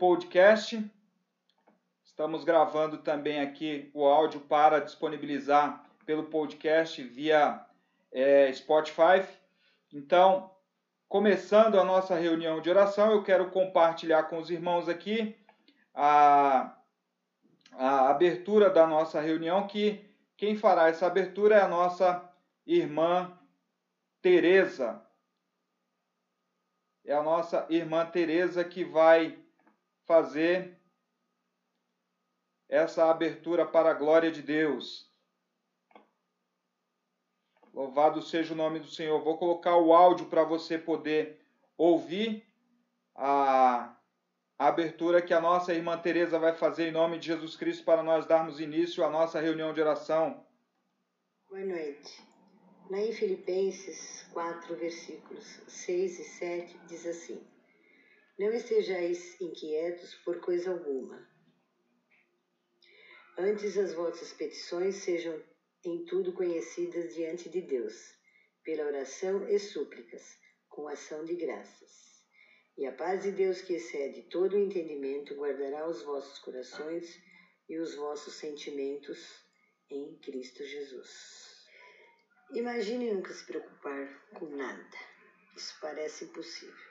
podcast. Estamos gravando também aqui o áudio para disponibilizar pelo podcast via é, Spotify. Então, começando a nossa reunião de oração, eu quero compartilhar com os irmãos aqui a, a abertura da nossa reunião, que quem fará essa abertura é a nossa irmã Teresa. É a nossa irmã Teresa que vai fazer essa abertura para a glória de Deus. Louvado seja o nome do Senhor. Vou colocar o áudio para você poder ouvir a, abertura que a nossa irmã Teresa vai fazer em nome de Jesus Cristo para nós darmos início à nossa reunião de oração. Boa noite. Lá em Filipenses 4, versículos 6 e 7, diz assim: Não estejais inquietos por coisa alguma. Antes as vossas petições sejam em tudo conhecidas diante de Deus, pela oração e súplicas, com ação de graças. E a paz de Deus, que excede todo o entendimento, guardará os vossos corações e os vossos sentimentos em Cristo Jesus. Imagine nunca se preocupar com nada. Isso parece impossível.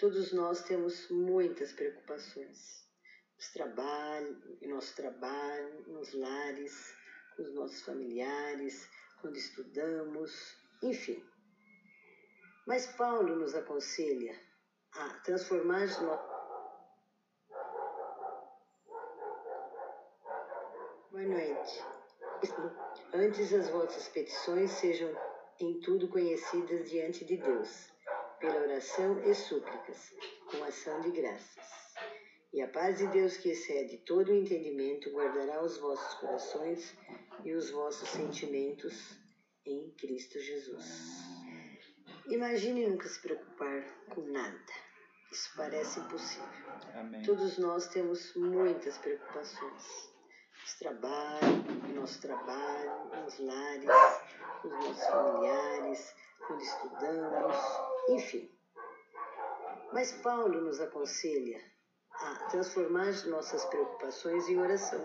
Todos nós temos muitas preocupações. Nos trabalho, em nosso trabalho, nos lares, com os nossos familiares, quando estudamos, enfim. Mas Paulo nos aconselha a transformar os nossos. Boa noite. Antes as vossas petições sejam em tudo conhecidas diante de Deus, pela oração e súplicas, com ação de graças. E a paz de Deus, que excede todo o entendimento, guardará os vossos corações e os vossos sentimentos em Cristo Jesus. Imagine nunca se preocupar com nada. Isso parece impossível. Amém. Todos nós temos muitas preocupações. Nos trabalho, no nosso trabalho, nos lares, os nossos familiares, quando estudamos, enfim. Mas Paulo nos aconselha a transformar as nossas preocupações em oração.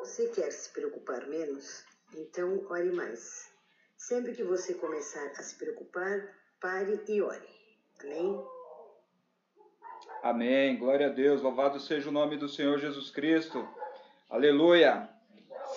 Você quer se preocupar menos? Então ore mais. Sempre que você começar a se preocupar, pare e ore. Amém? Amém. Glória a Deus. Louvado seja o nome do Senhor Jesus Cristo. Aleluia.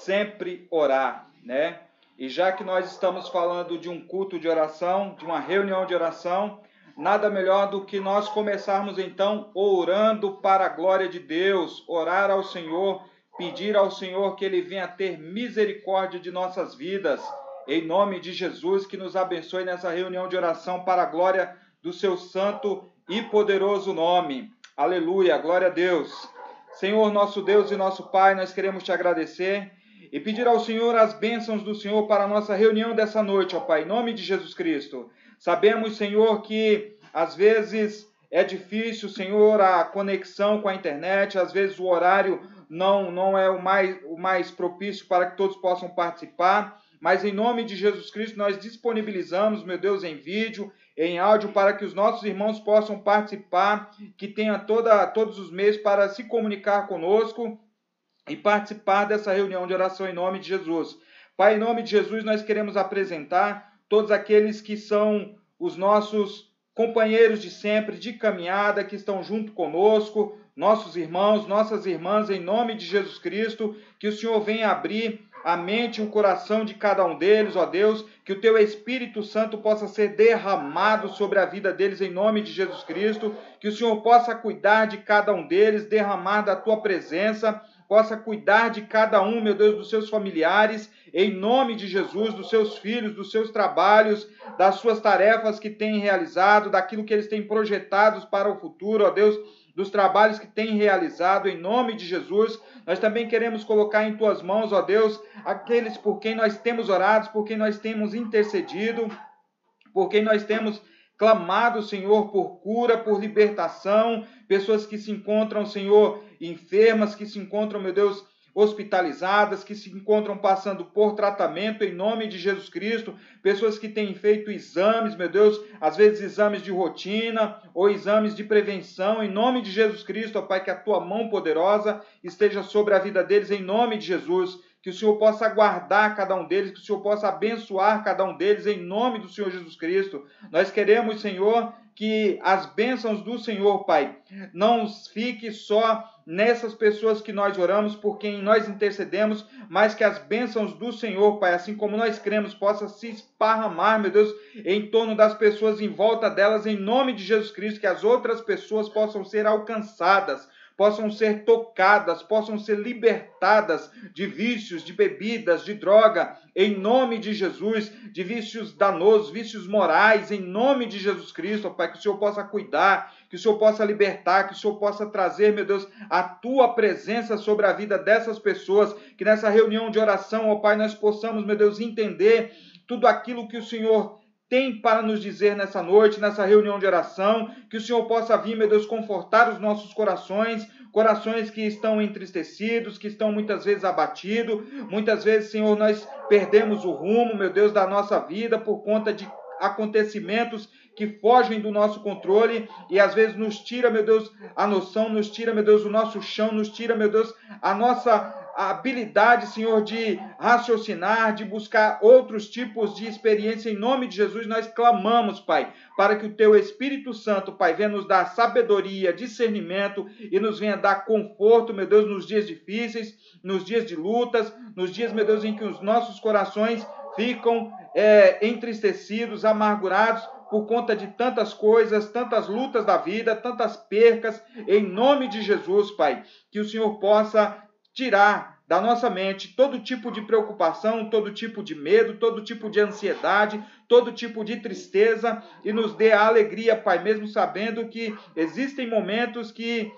Sempre orar, né? E já que nós estamos falando de um culto de oração, de uma reunião de oração, Nada melhor do que nós começarmos então orando para a glória de Deus, orar ao Senhor, pedir ao Senhor que Ele venha ter misericórdia de nossas vidas. Em nome de Jesus, que nos abençoe nessa reunião de oração para a glória do seu santo e poderoso nome. Aleluia, glória a Deus. Senhor, nosso Deus e nosso Pai, nós queremos te agradecer e pedir ao Senhor as bênçãos do Senhor para a nossa reunião dessa noite, ó Pai, em nome de Jesus Cristo. Sabemos, Senhor, que às vezes é difícil, Senhor, a conexão com a internet, às vezes o horário não, não é o mais, o mais propício para que todos possam participar, mas em nome de Jesus Cristo nós disponibilizamos, meu Deus, em vídeo, em áudio, para que os nossos irmãos possam participar, que tenha toda, todos os meios para se comunicar conosco e participar dessa reunião de oração em nome de Jesus. Pai, em nome de Jesus, nós queremos apresentar todos aqueles que são os nossos companheiros de sempre, de caminhada, que estão junto conosco, nossos irmãos, nossas irmãs, em nome de Jesus Cristo, que o Senhor venha abrir a mente e o coração de cada um deles, ó Deus, que o teu Espírito Santo possa ser derramado sobre a vida deles em nome de Jesus Cristo, que o Senhor possa cuidar de cada um deles, derramar da tua presença, possa cuidar de cada um, meu Deus, dos seus familiares, em nome de Jesus, dos seus filhos, dos seus trabalhos, das suas tarefas que têm realizado, daquilo que eles têm projetados para o futuro, ó Deus, dos trabalhos que têm realizado, em nome de Jesus. Nós também queremos colocar em tuas mãos, ó Deus, aqueles por quem nós temos orado, por quem nós temos intercedido, por quem nós temos clamado, Senhor, por cura, por libertação, pessoas que se encontram, Senhor, enfermas, que se encontram, meu Deus, hospitalizadas, que se encontram passando por tratamento em nome de Jesus Cristo, pessoas que têm feito exames, meu Deus, às vezes exames de rotina ou exames de prevenção, em nome de Jesus Cristo, ó Pai, que a tua mão poderosa esteja sobre a vida deles, em nome de Jesus que o Senhor possa guardar cada um deles, que o Senhor possa abençoar cada um deles, em nome do Senhor Jesus Cristo. Nós queremos, Senhor, que as bênçãos do Senhor, Pai, não fique só nessas pessoas que nós oramos, por quem nós intercedemos, mas que as bênçãos do Senhor, Pai, assim como nós cremos, possa se esparramar, meu Deus, em torno das pessoas em volta delas, em nome de Jesus Cristo, que as outras pessoas possam ser alcançadas possam ser tocadas, possam ser libertadas de vícios, de bebidas, de droga, em nome de Jesus, de vícios danosos, vícios morais, em nome de Jesus Cristo, Pai, que o Senhor possa cuidar, que o Senhor possa libertar, que o Senhor possa trazer, meu Deus, a tua presença sobre a vida dessas pessoas, que nessa reunião de oração, ó Pai, nós possamos, meu Deus, entender tudo aquilo que o Senhor tem para nos dizer nessa noite, nessa reunião de oração, que o Senhor possa vir, meu Deus, confortar os nossos corações, corações que estão entristecidos, que estão muitas vezes abatidos, muitas vezes, Senhor, nós perdemos o rumo, meu Deus, da nossa vida por conta de acontecimentos que fogem do nosso controle e às vezes nos tira, meu Deus, a noção, nos tira, meu Deus, o nosso chão, nos tira, meu Deus, a nossa habilidade, Senhor, de raciocinar, de buscar outros tipos de experiência. Em nome de Jesus, nós clamamos, Pai, para que o Teu Espírito Santo, Pai, venha nos dar sabedoria, discernimento e nos venha dar conforto, meu Deus, nos dias difíceis, nos dias de lutas, nos dias, meu Deus, em que os nossos corações ficam é, entristecidos, amargurados por conta de tantas coisas, tantas lutas da vida, tantas percas, em nome de Jesus, Pai, que o Senhor possa tirar da nossa mente todo tipo de preocupação, todo tipo de medo, todo tipo de ansiedade, todo tipo de tristeza e nos dê a alegria, Pai, mesmo sabendo que existem momentos que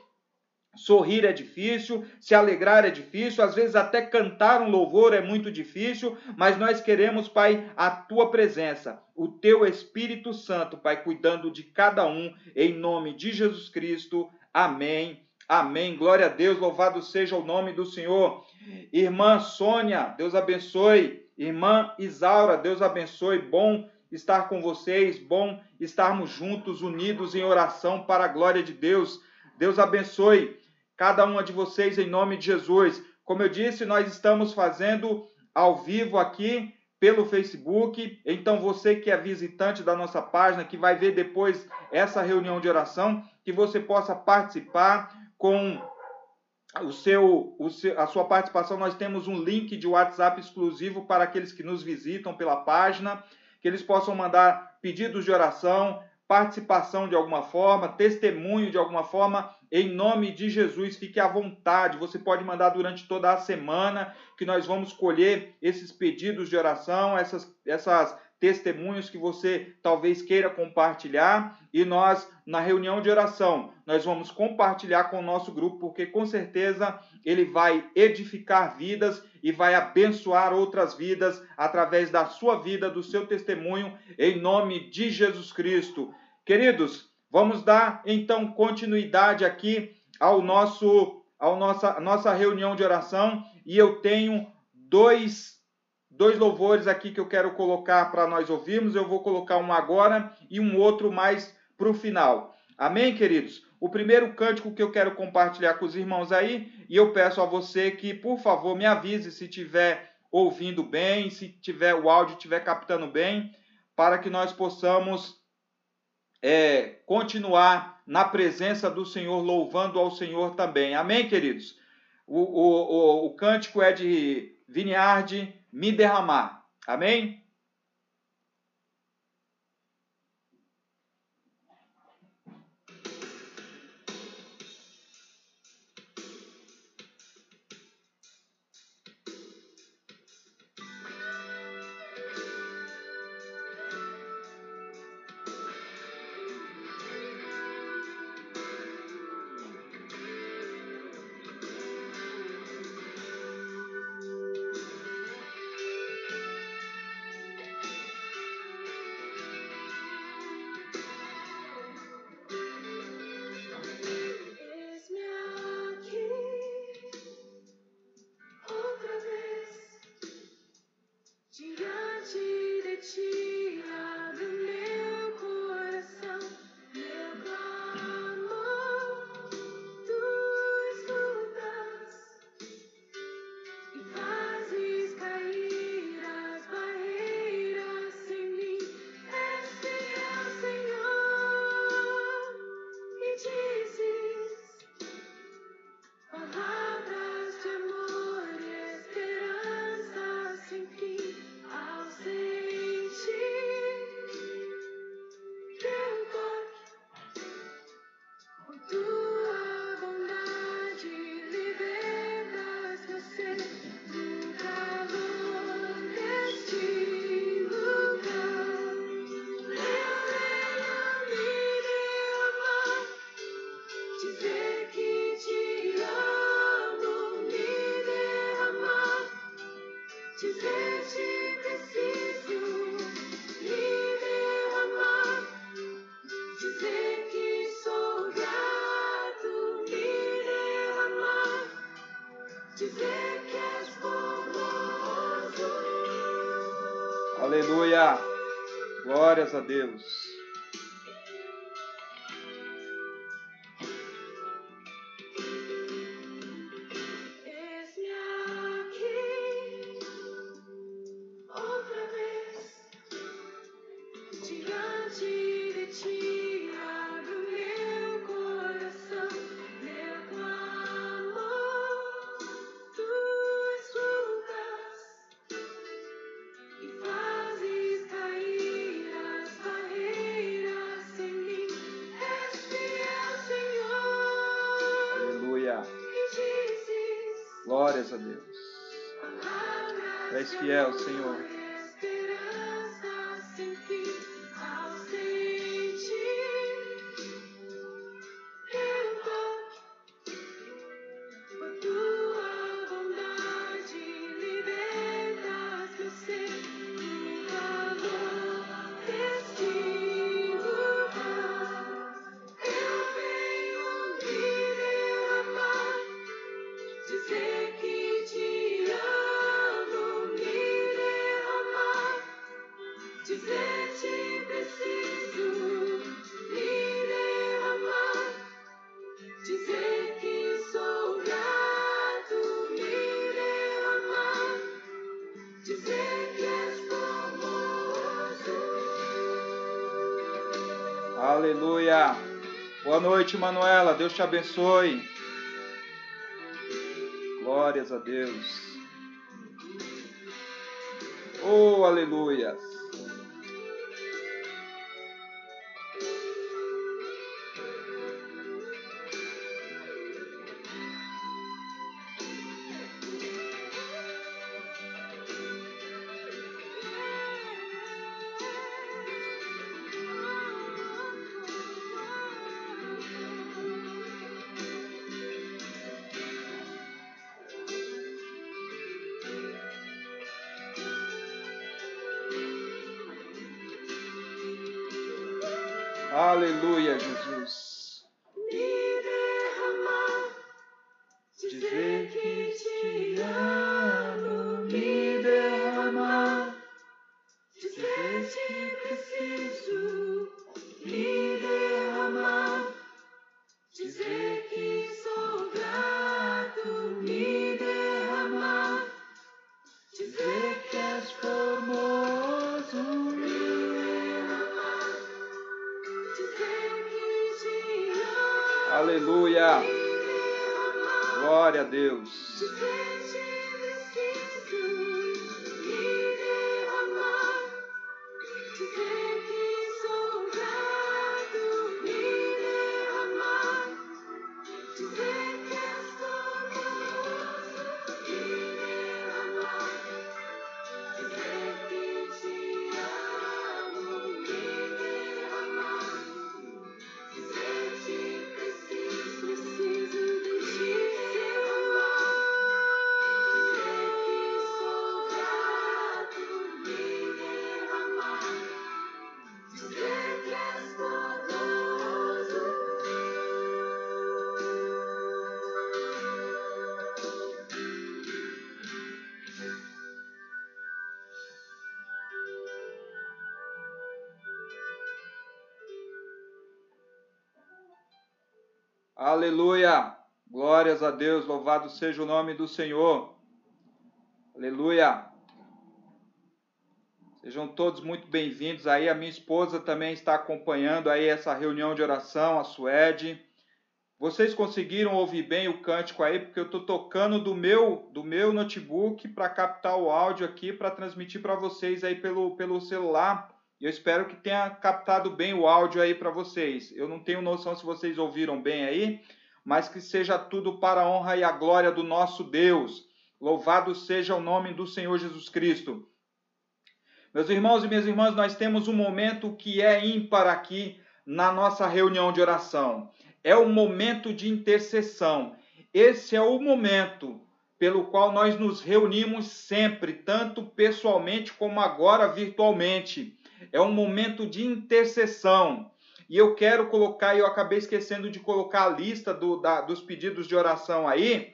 sorrir é difícil, se alegrar é difícil, às vezes até cantar um louvor é muito difícil, mas nós queremos, Pai, a tua presença, o teu Espírito Santo, Pai, cuidando de cada um, em nome de Jesus Cristo. Amém Amém. Glória a Deus, louvado seja o nome do Senhor. Irmã Sônia, Deus abençoe. Irmã Isaura, Deus abençoe. Bom estar com vocês, bom estarmos juntos, unidos em oração para a glória de Deus. Deus abençoe cada uma de vocês em nome de Jesus. Como eu disse, nós estamos fazendo ao vivo aqui pelo Facebook. Então, você que é visitante da nossa página, que vai ver depois essa reunião de oração, que você possa participar com o seu, o seu, a sua participação, nós temos um link de WhatsApp exclusivo para aqueles que nos visitam pela página, que eles possam mandar pedidos de oração, participação de alguma forma, testemunho de alguma forma, em nome de Jesus, fique à vontade. Você pode mandar durante toda a semana, que nós vamos colher esses pedidos de oração, essas, essas testemunhos que você talvez queira compartilhar e nós na reunião de oração nós vamos compartilhar com o nosso grupo porque com certeza ele vai edificar vidas e vai abençoar outras vidas através da sua vida, do seu testemunho em nome de Jesus Cristo. Queridos, vamos dar então continuidade aqui ao nosso ao nossa nossa reunião de oração e eu tenho dois dois louvores aqui que eu quero colocar para nós ouvirmos. Eu vou colocar um agora e um outro mais para o final. Amém, queridos? O primeiro cântico que eu quero compartilhar com os irmãos aí, e eu peço a você que, por favor, me avise se estiver ouvindo bem, se tiver o áudio estiver captando bem, para que nós possamos é, continuar na presença do Senhor, louvando ao Senhor também. Amém, queridos? O, o, o, o cântico é de Vineyard me derramar. Amém? A Deus. Aleluia. Boa noite, Manuela. Deus te abençoe. Glórias a Deus. Oh, aleluia. Aleluia! Glórias a Deus, louvado seja o nome do Senhor. Aleluia! Sejam todos muito bem-vindos aí. A minha esposa também está acompanhando aí essa reunião de oração, a Suede. Vocês conseguiram ouvir bem o cântico aí, porque eu estou tocando do meu do meu notebook para captar o áudio aqui para transmitir para vocês aí pelo, pelo celular. Eu espero que tenha captado bem o áudio aí para vocês. Eu não tenho noção se vocês ouviram bem aí, mas que seja tudo para a honra e a glória do nosso Deus. Louvado seja o nome do Senhor Jesus Cristo. Meus irmãos e minhas irmãs, nós temos um momento que é ímpar aqui na nossa reunião de oração. É o momento de intercessão. Esse é o momento pelo qual nós nos reunimos sempre, tanto pessoalmente como agora virtualmente é um momento de intercessão. E eu quero colocar, eu acabei esquecendo de colocar a lista do, da, dos pedidos de oração aí.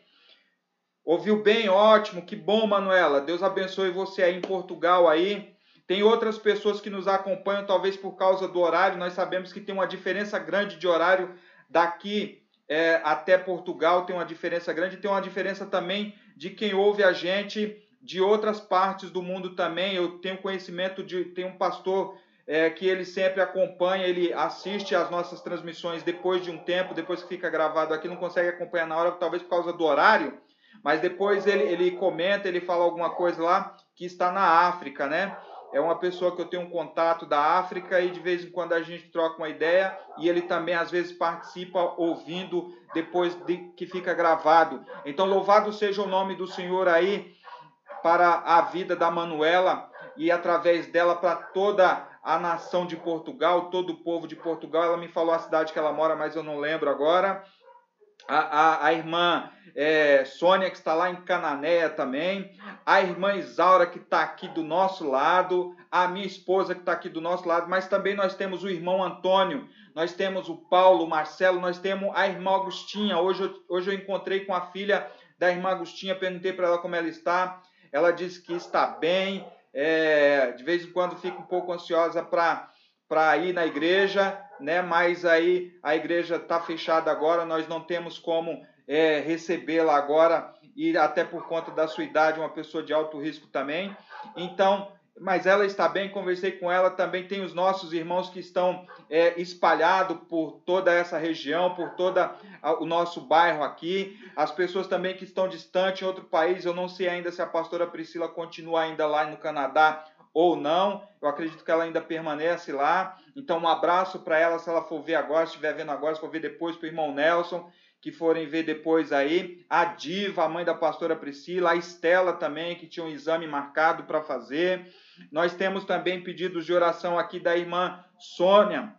Ouviu bem? Ótimo, que bom, Manuela. Deus abençoe você aí em Portugal aí. Tem outras pessoas que nos acompanham, talvez por causa do horário. Nós sabemos que tem uma diferença grande de horário daqui é, até Portugal, tem uma diferença grande. Tem uma diferença também de quem ouve a gente de outras partes do mundo também. Eu tenho conhecimento de. Tem um pastor é, que ele sempre acompanha, ele assiste as nossas transmissões depois de um tempo, depois que fica gravado aqui, não consegue acompanhar na hora, talvez por causa do horário mas depois ele, ele comenta, ele fala alguma coisa lá que está na África, né? É uma pessoa que eu tenho um contato da África e de vez em quando a gente troca uma ideia e ele também às vezes participa ouvindo depois de que fica gravado. Então louvado seja o nome do Senhor aí para a vida da Manuela e através dela para toda a nação de Portugal, todo o povo de Portugal. Ela me falou a cidade que ela mora, mas eu não lembro agora. A, a, a irmã é, Sônia, que está lá em Cananéia também, a irmã Isaura, que está aqui do nosso lado, a minha esposa, que está aqui do nosso lado, mas também nós temos o irmão Antônio, nós temos o Paulo, o Marcelo, nós temos a irmã Agostinha. Hoje hoje eu encontrei com a filha da irmã Agostinha, perguntei para ela como ela está, ela disse que está bem, é, de vez em quando fica um pouco ansiosa para ir na igreja, né? Mas aí a igreja está fechada agora, nós não temos como é, recebê-la agora e até por conta da sua idade, uma pessoa de alto risco também. Então, mas ela está bem, conversei com ela. Também tem os nossos irmãos que estão é, espalhados por toda essa região, por todo o nosso bairro aqui. As pessoas também que estão distantes em outro país. Eu não sei ainda se a pastora Priscila continua ainda lá no Canadá ou não. Eu acredito que ela ainda permanece lá. Então, um abraço para ela se ela for ver agora, se estiver vendo agora, se for ver depois para o irmão Nelson, que forem ver depois aí. A Diva, a mãe da pastora Priscila, a Estela também, que tinha um exame marcado para fazer. Nós temos também pedidos de oração aqui da irmã Sônia.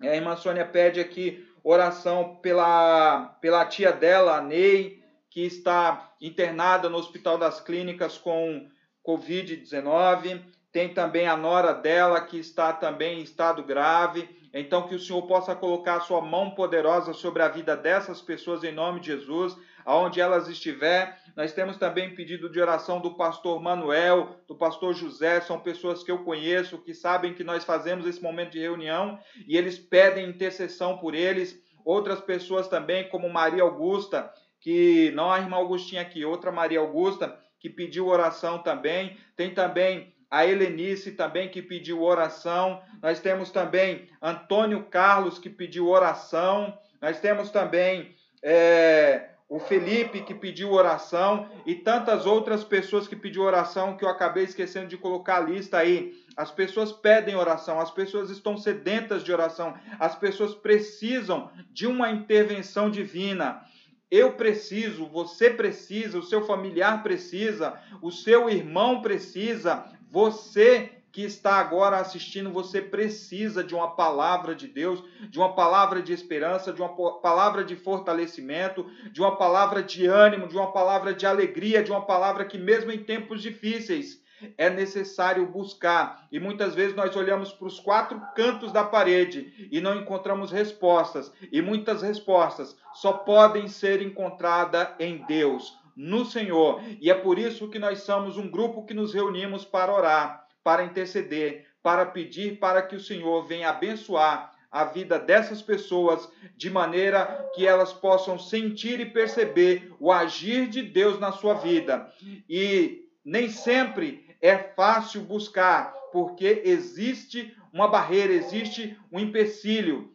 A irmã Sônia pede aqui oração pela, pela tia dela, a Ney, que está internada no Hospital das Clínicas com Covid-19 tem também a nora dela que está também em estado grave. Então, que o Senhor possa colocar a sua mão poderosa sobre a vida dessas pessoas em nome de Jesus, aonde elas estiver. Nós temos também pedido de oração do pastor Manuel, do pastor José, são pessoas que eu conheço, que sabem que nós fazemos esse momento de reunião e eles pedem intercessão por eles. Outras pessoas também, como Maria Augusta, que não a irmã Augustinha aqui, outra Maria Augusta, que pediu oração também. Tem também a Helenice também que pediu oração. Nós temos também Antônio Carlos que pediu oração. Nós temos também é, o Felipe que pediu oração e tantas outras pessoas que pediu oração que eu acabei esquecendo de colocar a lista aí. As pessoas pedem oração, as pessoas estão sedentas de oração, as pessoas precisam de uma intervenção divina. Eu preciso, você precisa, o seu familiar precisa, o seu irmão precisa, você que está agora assistindo, você precisa de uma palavra de Deus, de uma palavra de esperança, de uma palavra de fortalecimento, de uma palavra de ânimo, de uma palavra de alegria, de uma palavra que, mesmo em tempos difíceis, é necessário buscar. E muitas vezes nós olhamos para os quatro cantos da parede e não encontramos respostas. E muitas respostas só podem ser encontradas em Deus no Senhor. E é por isso que nós somos um grupo que nos reunimos para orar, para interceder, para pedir para que o Senhor venha abençoar a vida dessas pessoas de maneira que elas possam sentir e perceber o agir de Deus na sua vida. E nem sempre é fácil buscar, porque existe uma barreira, existe um empecilho,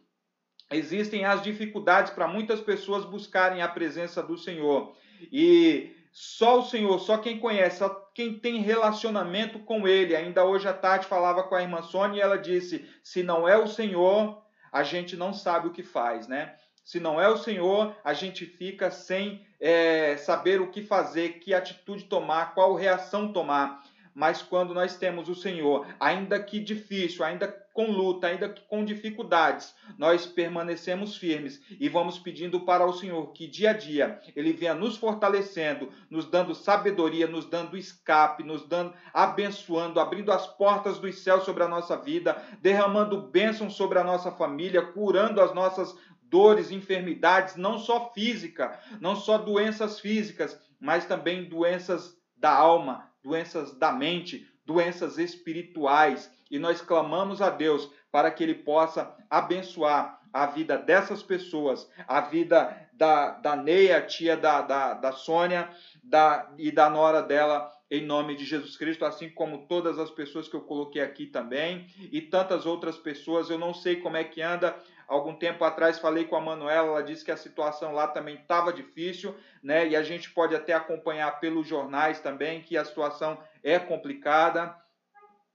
existem as dificuldades para muitas pessoas buscarem a presença do Senhor. E só o Senhor, só quem conhece, só quem tem relacionamento com Ele. Ainda hoje à tarde falava com a irmã Sônia e ela disse: se não é o Senhor, a gente não sabe o que faz, né? Se não é o Senhor, a gente fica sem é, saber o que fazer, que atitude tomar, qual reação tomar mas quando nós temos o Senhor, ainda que difícil, ainda com luta, ainda que com dificuldades, nós permanecemos firmes e vamos pedindo para o Senhor que dia a dia ele venha nos fortalecendo, nos dando sabedoria, nos dando escape, nos dando abençoando, abrindo as portas dos céus sobre a nossa vida, derramando bênçãos sobre a nossa família, curando as nossas dores, enfermidades, não só física, não só doenças físicas, mas também doenças da alma, doenças da mente, doenças espirituais. E nós clamamos a Deus para que Ele possa abençoar a vida dessas pessoas, a vida da, da Neia, tia da, da, da Sônia da, e da nora dela, em nome de Jesus Cristo, assim como todas as pessoas que eu coloquei aqui também, e tantas outras pessoas. Eu não sei como é que anda. Algum tempo atrás falei com a Manuela, ela disse que a situação lá também estava difícil, né? E a gente pode até acompanhar pelos jornais também que a situação é complicada.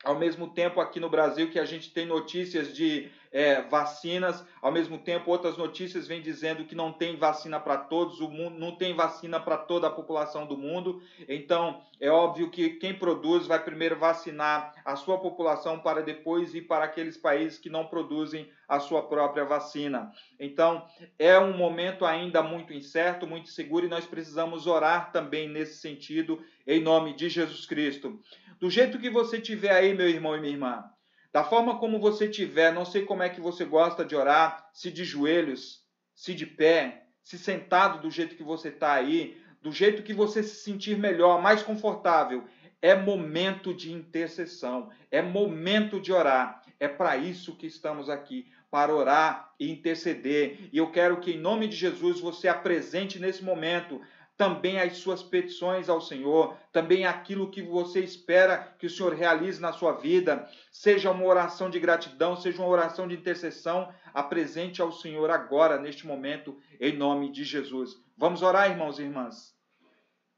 Ao mesmo tempo, aqui no Brasil, que a gente tem notícias de é, vacinas, ao mesmo tempo, outras notícias vêm dizendo que não tem vacina para todos, o mundo não tem vacina para toda a população do mundo. Então, é óbvio que quem produz vai primeiro vacinar a sua população para depois ir para aqueles países que não produzem a sua própria vacina. Então, é um momento ainda muito incerto, muito seguro, e nós precisamos orar também nesse sentido, em nome de Jesus Cristo. Do jeito que você tiver aí, meu irmão e minha irmã, da forma como você tiver, não sei como é que você gosta de orar, se de joelhos, se de pé, se sentado do jeito que você está aí, do jeito que você se sentir melhor, mais confortável. É momento de intercessão, é momento de orar. É para isso que estamos aqui, para orar e interceder. E eu quero que, em nome de Jesus, você apresente nesse momento também as suas petições ao Senhor, também aquilo que você espera que o Senhor realize na sua vida, seja uma oração de gratidão, seja uma oração de intercessão, apresente ao Senhor agora, neste momento, em nome de Jesus. Vamos orar, irmãos e irmãs.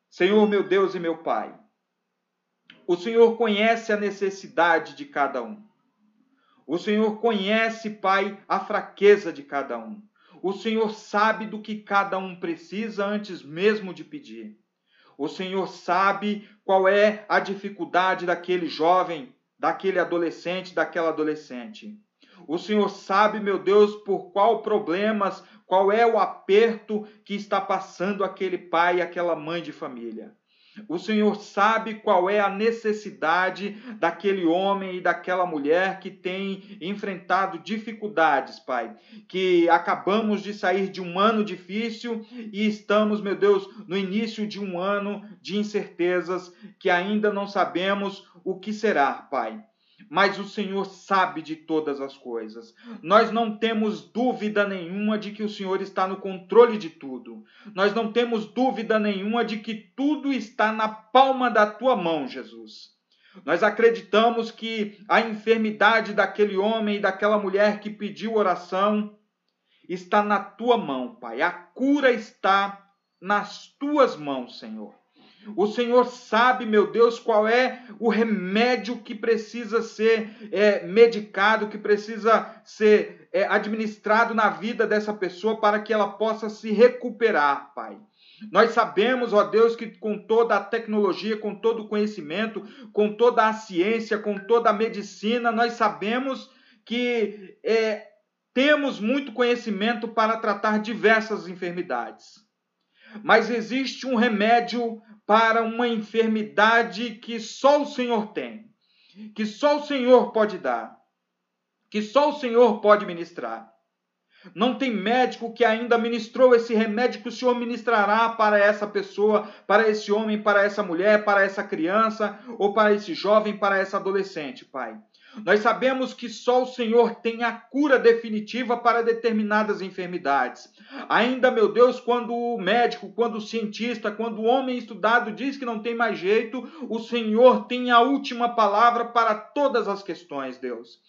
Senhor, meu Deus e meu Pai, o Senhor conhece a necessidade de cada um. O Senhor conhece, Pai, a fraqueza de cada um. O Senhor sabe do que cada um precisa antes mesmo de pedir. O Senhor sabe qual é a dificuldade daquele jovem, daquele adolescente, daquela adolescente. O Senhor sabe, meu Deus, por qual problemas, qual é o aperto que está passando aquele pai e aquela mãe de família. O Senhor sabe qual é a necessidade daquele homem e daquela mulher que tem enfrentado dificuldades, Pai. Que acabamos de sair de um ano difícil e estamos, meu Deus, no início de um ano de incertezas que ainda não sabemos o que será, Pai mas o Senhor sabe de todas as coisas. Nós não temos dúvida nenhuma de que o Senhor está no controle de tudo. Nós não temos dúvida nenhuma de que tudo está na palma da tua mão, Jesus. Nós acreditamos que a enfermidade daquele homem e daquela mulher que pediu oração está na tua mão, Pai. A cura está nas tuas mãos, Senhor. O Senhor sabe, meu Deus, qual é o remédio que precisa ser é, medicado, que precisa ser é, administrado na vida dessa pessoa para que ela possa se recuperar, Pai. Nós sabemos, ó Deus, que com toda a tecnologia, com todo o conhecimento, com toda a ciência, com toda a medicina, nós sabemos que é, temos muito conhecimento para tratar diversas enfermidades. Mas existe um remédio para uma enfermidade que só o Senhor tem, que só o Senhor pode dar, que só o Senhor pode ministrar. Não tem médico que ainda ministrou esse remédio que o Senhor ministrará para essa pessoa, para esse homem, para essa mulher, para essa criança, ou para esse jovem, para essa adolescente, Pai. Nós sabemos que só o Senhor tem a cura definitiva para determinadas enfermidades. Ainda, meu Deus, quando o médico, quando o cientista, quando o homem estudado diz que não tem mais jeito, o Senhor tem a última palavra para todas as questões, Deus.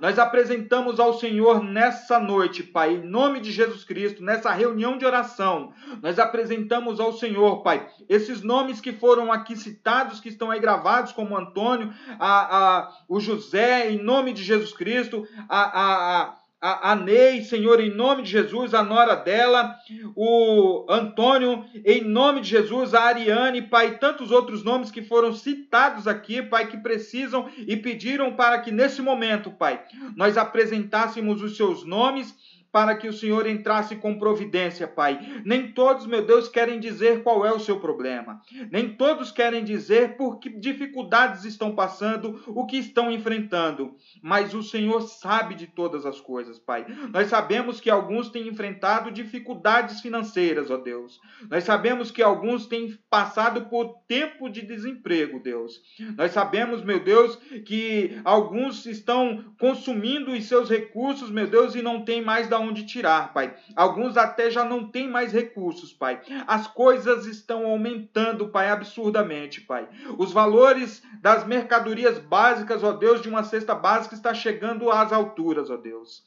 Nós apresentamos ao Senhor nessa noite, Pai, em nome de Jesus Cristo, nessa reunião de oração. Nós apresentamos ao Senhor, Pai, esses nomes que foram aqui citados, que estão aí gravados, como Antônio, a, a, o José, em nome de Jesus Cristo, a, a, a, a Ney, Senhor, em nome de Jesus, a nora dela, o Antônio, em nome de Jesus, a Ariane, Pai, tantos outros nomes que foram citados aqui, Pai, que precisam e pediram para que nesse momento, Pai, nós apresentássemos os seus nomes para que o Senhor entrasse com providência, Pai. Nem todos, meu Deus, querem dizer qual é o seu problema. Nem todos querem dizer por que dificuldades estão passando, o que estão enfrentando. Mas o Senhor sabe de todas as coisas, Pai. Nós sabemos que alguns têm enfrentado dificuldades financeiras, ó Deus. Nós sabemos que alguns têm passado por tempo de desemprego, Deus. Nós sabemos, meu Deus, que alguns estão consumindo os seus recursos, meu Deus, e não tem mais da onde tirar, Pai. Alguns até já não têm mais recursos, Pai. As coisas estão aumentando, Pai, absurdamente, Pai. Os valores das mercadorias básicas, ó Deus, de uma cesta básica está chegando às alturas, ó Deus.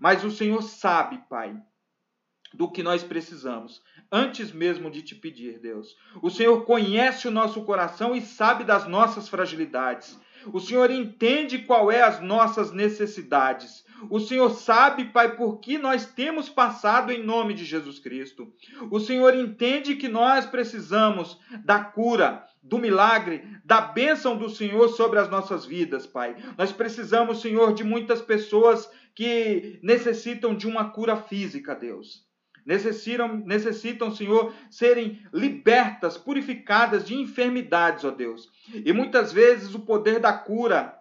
Mas o Senhor sabe, Pai, do que nós precisamos, antes mesmo de te pedir, Deus. O Senhor conhece o nosso coração e sabe das nossas fragilidades. O Senhor entende qual é as nossas necessidades. O Senhor sabe, Pai, por que nós temos passado em nome de Jesus Cristo. O Senhor entende que nós precisamos da cura, do milagre, da bênção do Senhor sobre as nossas vidas, Pai. Nós precisamos, Senhor, de muitas pessoas que necessitam de uma cura física, Deus necessitam, necessitam, Senhor, serem libertas, purificadas de enfermidades, ó Deus. E muitas vezes o poder da cura,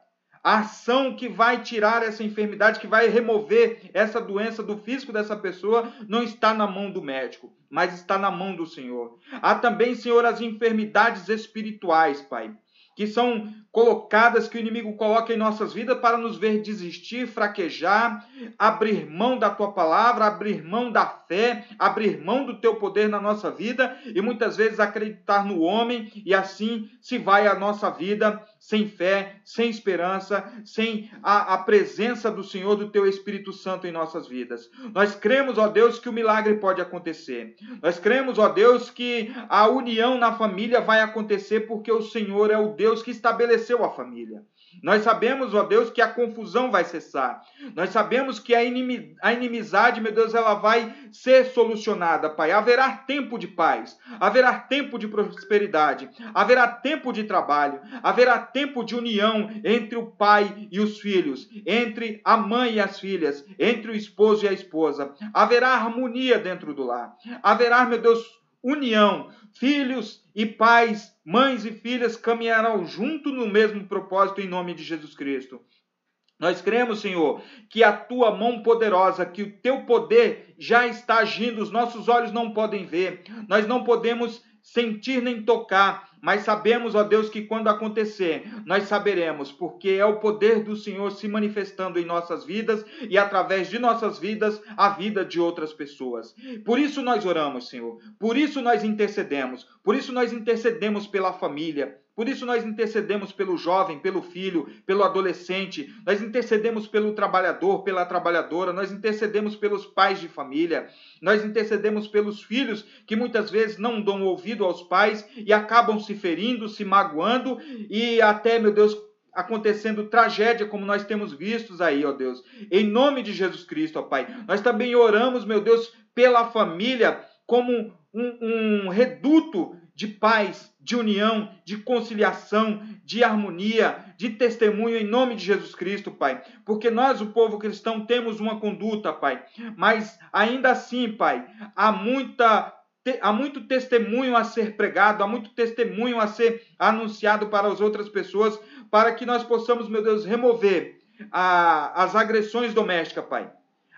a ação que vai tirar essa enfermidade, que vai remover essa doença do físico dessa pessoa, não está na mão do médico, mas está na mão do Senhor. Há também, Senhor, as enfermidades espirituais, Pai que são colocadas, que o inimigo coloca em nossas vidas para nos ver desistir, fraquejar, abrir mão da tua palavra, abrir mão da fé, abrir mão do teu poder na nossa vida e muitas vezes acreditar no homem e assim se vai a nossa vida sem fé, sem esperança, sem a, a presença do Senhor, do teu Espírito Santo em nossas vidas. Nós cremos, ó Deus, que o milagre pode acontecer. Nós cremos, ó Deus, que a união na família vai acontecer porque o Senhor é o Deus que estabeleceu a família. Nós sabemos, ó Deus, que a confusão vai cessar. Nós sabemos que a inimizade, meu Deus, ela vai ser solucionada, Pai. Haverá tempo de paz, haverá tempo de prosperidade, haverá tempo de trabalho, haverá tempo de união entre o pai e os filhos, entre a mãe e as filhas, entre o esposo e a esposa. Haverá harmonia dentro do lar. Haverá, meu Deus, união. Filhos e pais, mães e filhas caminharão junto no mesmo propósito em nome de Jesus Cristo. Nós cremos, Senhor, que a tua mão poderosa, que o teu poder já está agindo, os nossos olhos não podem ver, nós não podemos sentir nem tocar, mas sabemos, ó Deus, que quando acontecer, nós saberemos, porque é o poder do Senhor se manifestando em nossas vidas e através de nossas vidas, a vida de outras pessoas. Por isso nós oramos, Senhor. Por isso nós intercedemos. Por isso nós intercedemos pela família, por isso nós intercedemos pelo jovem, pelo filho, pelo adolescente, nós intercedemos pelo trabalhador, pela trabalhadora, nós intercedemos pelos pais de família, nós intercedemos pelos filhos que muitas vezes não dão ouvido aos pais e acabam se ferindo, se magoando e até, meu Deus, acontecendo tragédia como nós temos vistos aí, ó Deus. Em nome de Jesus Cristo, ó Pai. Nós também oramos, meu Deus, pela família como um, um reduto de paz, de união, de conciliação, de harmonia, de testemunho em nome de Jesus Cristo, Pai. Porque nós, o povo cristão, temos uma conduta, Pai. Mas ainda assim, Pai, há muita há muito testemunho a ser pregado, há muito testemunho a ser anunciado para as outras pessoas, para que nós possamos, meu Deus, remover a, as agressões domésticas, Pai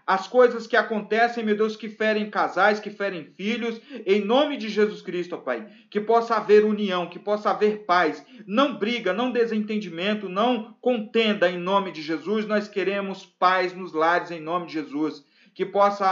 as coisas que acontecem, meu Deus, que ferem casais, que ferem filhos, em nome de Jesus Cristo, Pai. Que possa haver união, que possa haver paz, não briga, não desentendimento, não contenda em nome de Jesus. Nós queremos paz nos lares em nome de Jesus. Que possa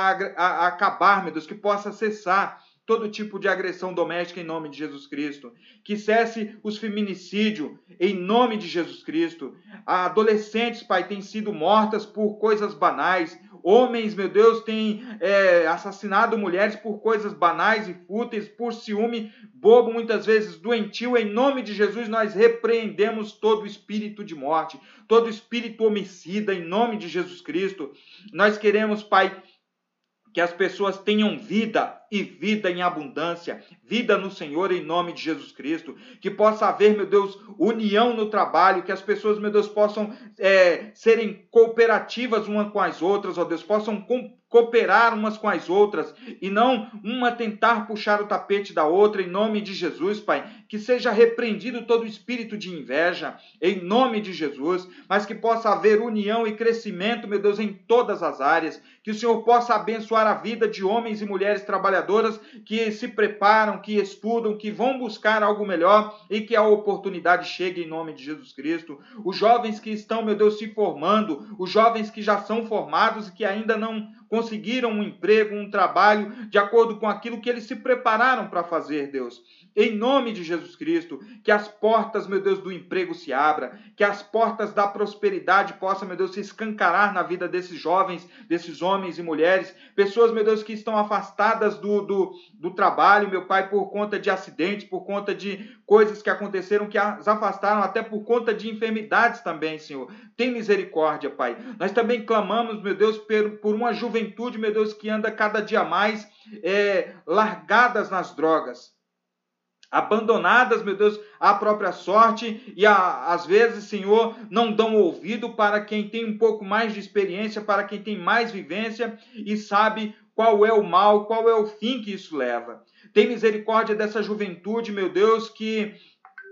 acabar, meu Deus, que possa cessar todo tipo de agressão doméstica em nome de Jesus Cristo. Que cesse os feminicídios em nome de Jesus Cristo. Adolescentes, Pai, têm sido mortas por coisas banais, Homens, meu Deus, têm é, assassinado mulheres por coisas banais e fúteis, por ciúme bobo, muitas vezes doentio. Em nome de Jesus, nós repreendemos todo espírito de morte, todo espírito homicida, em nome de Jesus Cristo. Nós queremos, Pai, que as pessoas tenham vida e vida em abundância, vida no Senhor em nome de Jesus Cristo, que possa haver, meu Deus, união no trabalho, que as pessoas, meu Deus, possam é, serem cooperativas umas com as outras, ó Deus, possam cooperar umas com as outras e não uma tentar puxar o tapete da outra, em nome de Jesus, Pai. Que seja repreendido todo espírito de inveja, em nome de Jesus, mas que possa haver união e crescimento, meu Deus, em todas as áreas. Que o Senhor possa abençoar a vida de homens e mulheres trabalhadoras que se preparam, que estudam, que vão buscar algo melhor e que a oportunidade chegue em nome de Jesus Cristo. Os jovens que estão, meu Deus, se formando, os jovens que já são formados e que ainda não conseguiram um emprego, um trabalho de acordo com aquilo que eles se prepararam para fazer, Deus. Em nome de Jesus Cristo, que as portas, meu Deus, do emprego se abram, que as portas da prosperidade possam, meu Deus, se escancarar na vida desses jovens, desses homens e mulheres, pessoas, meu Deus, que estão afastadas do, do, do trabalho, meu Pai, por conta de acidentes, por conta de coisas que aconteceram, que as afastaram até por conta de enfermidades também, Senhor. Tem misericórdia, Pai. Nós também clamamos, meu Deus, por uma juventude, meu Deus, que anda cada dia mais é, largadas nas drogas abandonadas, meu Deus, à própria sorte e a, às vezes, Senhor, não dão ouvido para quem tem um pouco mais de experiência, para quem tem mais vivência e sabe qual é o mal, qual é o fim que isso leva. Tem misericórdia dessa juventude, meu Deus, que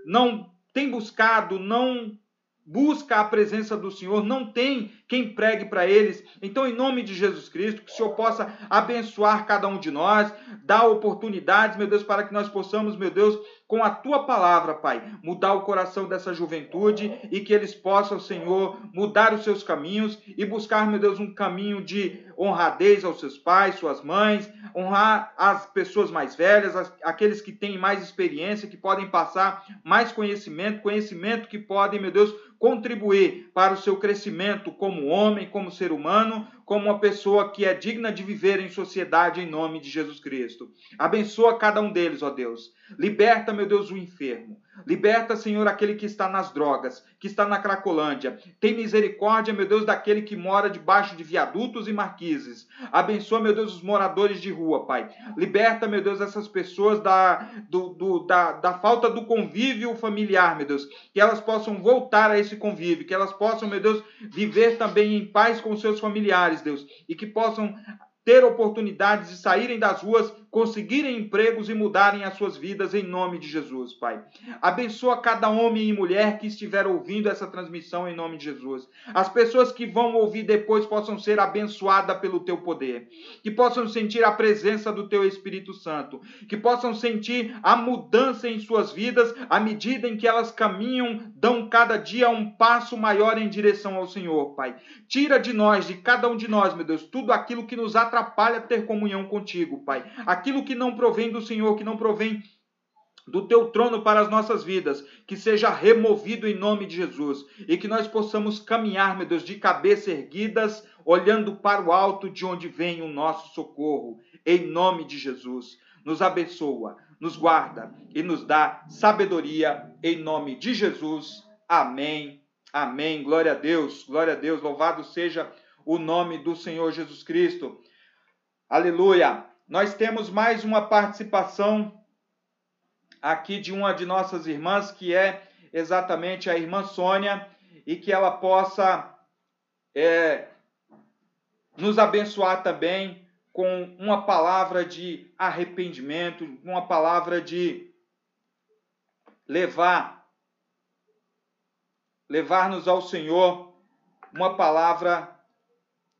não tem buscado, não busca a presença do Senhor, não tem quem pregue para eles. Então, em nome de Jesus Cristo, que o Senhor possa abençoar cada um de nós, dar oportunidades, meu Deus, para que nós possamos, meu Deus, com a tua palavra, Pai, mudar o coração dessa juventude e que eles possam, Senhor, mudar os seus caminhos e buscar, meu Deus, um caminho de honradez aos seus pais, suas mães, honrar as pessoas mais velhas, as, aqueles que têm mais experiência, que podem passar mais conhecimento, conhecimento que podem, meu Deus, contribuir para o seu crescimento como homem, como ser humano, como uma pessoa que é digna de viver em sociedade em nome de Jesus Cristo. Abençoa cada um deles, ó Deus. Liberta, meu Deus, o enfermo. Liberta, Senhor, aquele que está nas drogas, que está na Cracolândia. Tem misericórdia, meu Deus, daquele que mora debaixo de viadutos e marquises. Abençoa, meu Deus, os moradores de rua, Pai. Liberta, meu Deus, essas pessoas da, do, do, da, da falta do convívio familiar, meu Deus. Que elas possam voltar a esse convívio, que elas possam, meu Deus, viver também em paz com seus familiares, Deus. E que possam ter oportunidades de saírem das ruas conseguirem empregos e mudarem as suas vidas em nome de Jesus, Pai. Abençoa cada homem e mulher que estiver ouvindo essa transmissão em nome de Jesus. As pessoas que vão ouvir depois possam ser abençoadas pelo teu poder, que possam sentir a presença do teu Espírito Santo, que possam sentir a mudança em suas vidas à medida em que elas caminham, dão cada dia um passo maior em direção ao Senhor, Pai. Tira de nós, de cada um de nós, meu Deus, tudo aquilo que nos atrapalha ter comunhão contigo, Pai aquilo que não provém do Senhor, que não provém do teu trono para as nossas vidas, que seja removido em nome de Jesus e que nós possamos caminhar, meu Deus, de cabeça erguidas, olhando para o alto de onde vem o nosso socorro, em nome de Jesus. Nos abençoa, nos guarda e nos dá sabedoria em nome de Jesus. Amém. Amém. Glória a Deus. Glória a Deus. Louvado seja o nome do Senhor Jesus Cristo. Aleluia nós temos mais uma participação aqui de uma de nossas irmãs, que é exatamente a irmã Sônia, e que ela possa é, nos abençoar também com uma palavra de arrependimento, uma palavra de levar levar-nos ao Senhor, uma palavra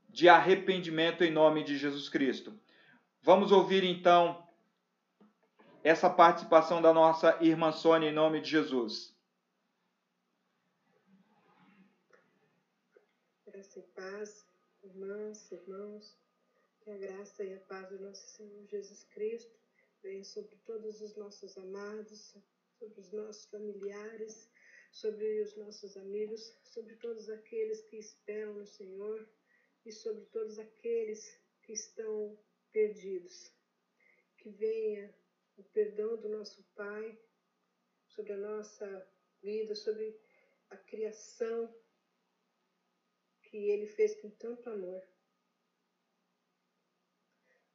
de arrependimento em nome de Jesus Cristo. Vamos ouvir então essa participação da nossa irmã Sônia em nome de Jesus. Graça e paz, irmãs, irmãos, que a graça e a paz do nosso Senhor Jesus Cristo venha sobre todos os nossos amados, sobre os nossos familiares, sobre os nossos amigos, sobre todos aqueles que esperam no Senhor e sobre todos aqueles que estão perdidos. Que venha o perdão do nosso Pai sobre a nossa vida, sobre a criação que Ele fez com tanto amor.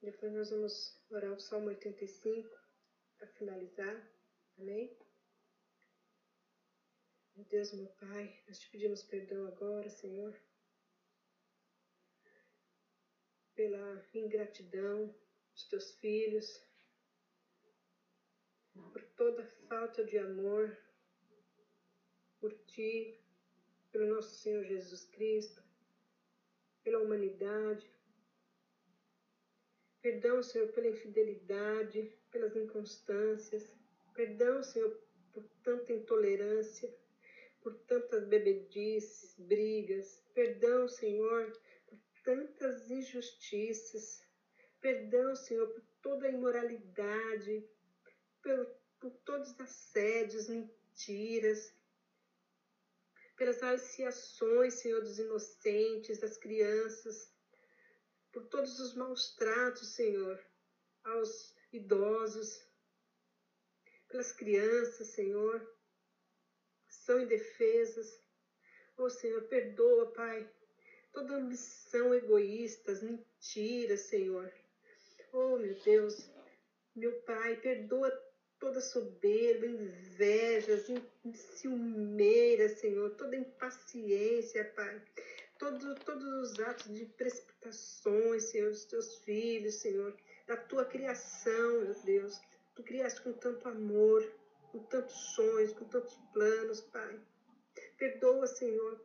Depois nós vamos orar o Salmo 85 para finalizar. Amém? Meu Deus, meu Pai, nós te pedimos perdão agora, Senhor pela ingratidão dos teus filhos, por toda falta de amor por ti, pelo nosso Senhor Jesus Cristo, pela humanidade. Perdão, Senhor, pela infidelidade, pelas inconstâncias. Perdão, Senhor, por tanta intolerância, por tantas bebedices, brigas. Perdão, Senhor, tantas injustiças. Perdão, Senhor, por toda a imoralidade, por, por todos os assédios, mentiras, pelas aliciações, Senhor, dos inocentes, das crianças, por todos os maus tratos, Senhor, aos idosos, pelas crianças, Senhor, são indefesas. Oh, Senhor, perdoa, Pai, toda ambição egoísta, mentiras, Senhor. Oh, meu Deus, meu Pai, perdoa toda soberba, invejas, ciumeira, Senhor, toda impaciência, Pai. Todo, todos os atos de precipitações, Senhor, dos teus filhos, Senhor, da tua criação, meu Deus. Tu criaste com tanto amor, com tantos sonhos, com tantos planos, Pai. Perdoa, Senhor,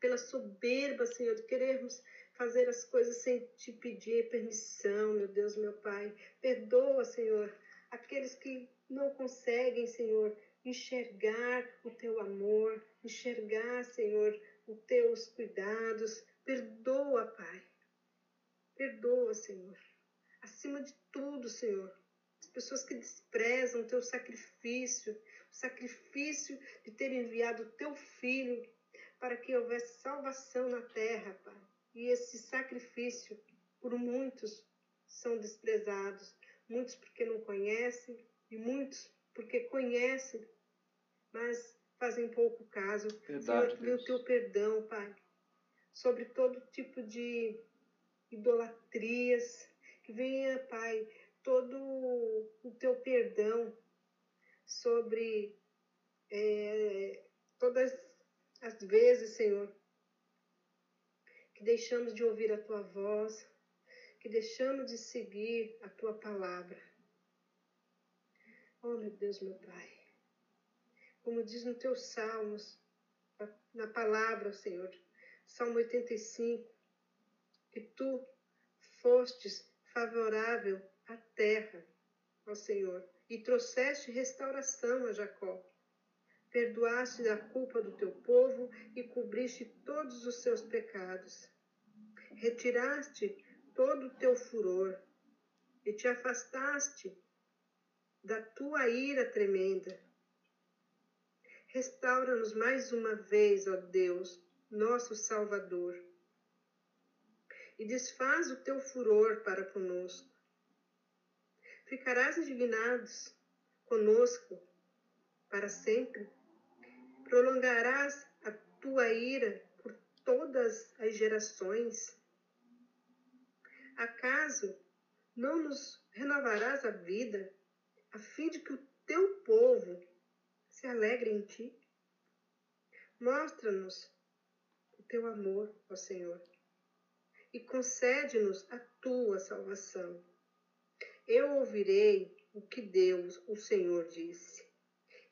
pela soberba, Senhor, de querermos fazer as coisas sem te pedir permissão, meu Deus, meu Pai. Perdoa, Senhor, aqueles que não conseguem, Senhor, enxergar o teu amor, enxergar, Senhor, os teus cuidados. Perdoa, Pai. Perdoa, Senhor. Acima de tudo, Senhor, as pessoas que desprezam o teu sacrifício, o sacrifício de ter enviado o teu filho para que houvesse salvação na terra, Pai. E esse sacrifício, por muitos, são desprezados. Muitos porque não conhecem e muitos porque conhecem, mas fazem pouco caso. Verdade, Senhor, o teu perdão, Pai, sobre todo tipo de idolatrias, que venha, Pai, todo o teu perdão sobre é, todas as vezes, Senhor, que deixamos de ouvir a tua voz, que deixamos de seguir a tua palavra. Oh, meu Deus, meu Pai. Como diz no teu Salmos, na palavra, Senhor, Salmo 85, que tu fostes favorável à terra, ó Senhor, e trouxeste restauração a Jacó. Perdoaste a culpa do teu povo e cobriste todos os seus pecados. Retiraste todo o teu furor e te afastaste da tua ira tremenda. Restaura-nos mais uma vez, ó Deus, nosso Salvador, e desfaz o teu furor para conosco. Ficarás indignados conosco para sempre? Prolongarás a tua ira por todas as gerações? Acaso não nos renovarás a vida, a fim de que o teu povo se alegre em ti? Mostra-nos o teu amor, ó Senhor, e concede-nos a tua salvação. Eu ouvirei o que Deus, o Senhor, disse.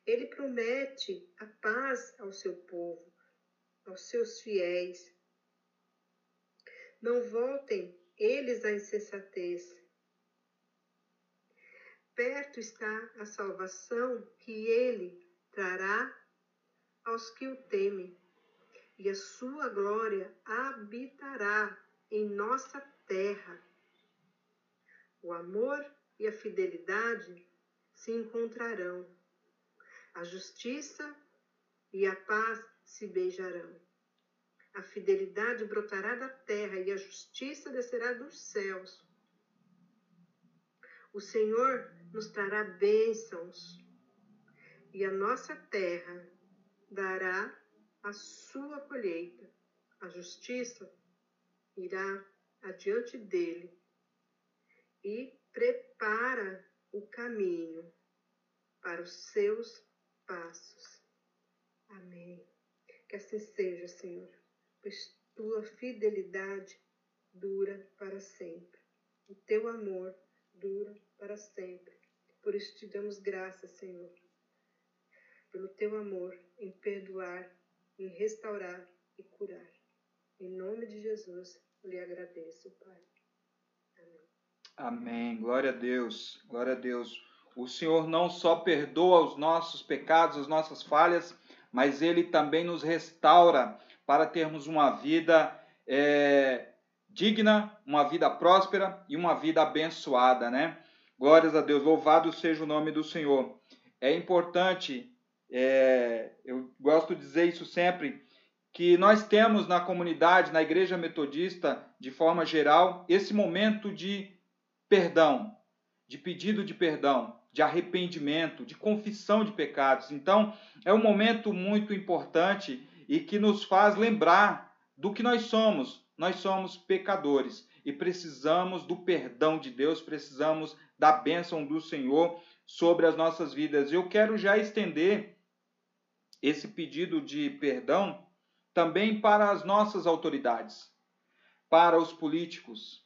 Ele promete a paz ao seu povo, aos seus fiéis. Não voltem eles a insensatez. Perto está a salvação que ele trará aos que o temem, e a sua glória habitará em nossa terra. O amor e a fidelidade se encontrarão, a justiça e a paz se beijarão. A fidelidade brotará da terra e a justiça descerá dos céus. O Senhor nos trará bênçãos e a nossa terra dará a sua colheita. A justiça irá adiante dele e prepara o caminho para os seus passos. Amém. Que assim seja, Senhor pois tua fidelidade dura para sempre. O teu amor dura para sempre. Por isso te damos graças, Senhor, pelo teu amor em perdoar, em restaurar e curar. Em nome de Jesus, lhe agradeço, Pai. Amém. Amém. Glória a Deus. Glória a Deus. O Senhor não só perdoa os nossos pecados, as nossas falhas, mas Ele também nos restaura para termos uma vida é, digna, uma vida próspera e uma vida abençoada, né? Glórias a Deus, louvado seja o nome do Senhor. É importante, é, eu gosto de dizer isso sempre, que nós temos na comunidade, na igreja metodista, de forma geral, esse momento de perdão, de pedido de perdão, de arrependimento, de confissão de pecados. Então, é um momento muito importante e que nos faz lembrar do que nós somos, nós somos pecadores e precisamos do perdão de Deus, precisamos da bênção do Senhor sobre as nossas vidas. Eu quero já estender esse pedido de perdão também para as nossas autoridades, para os políticos,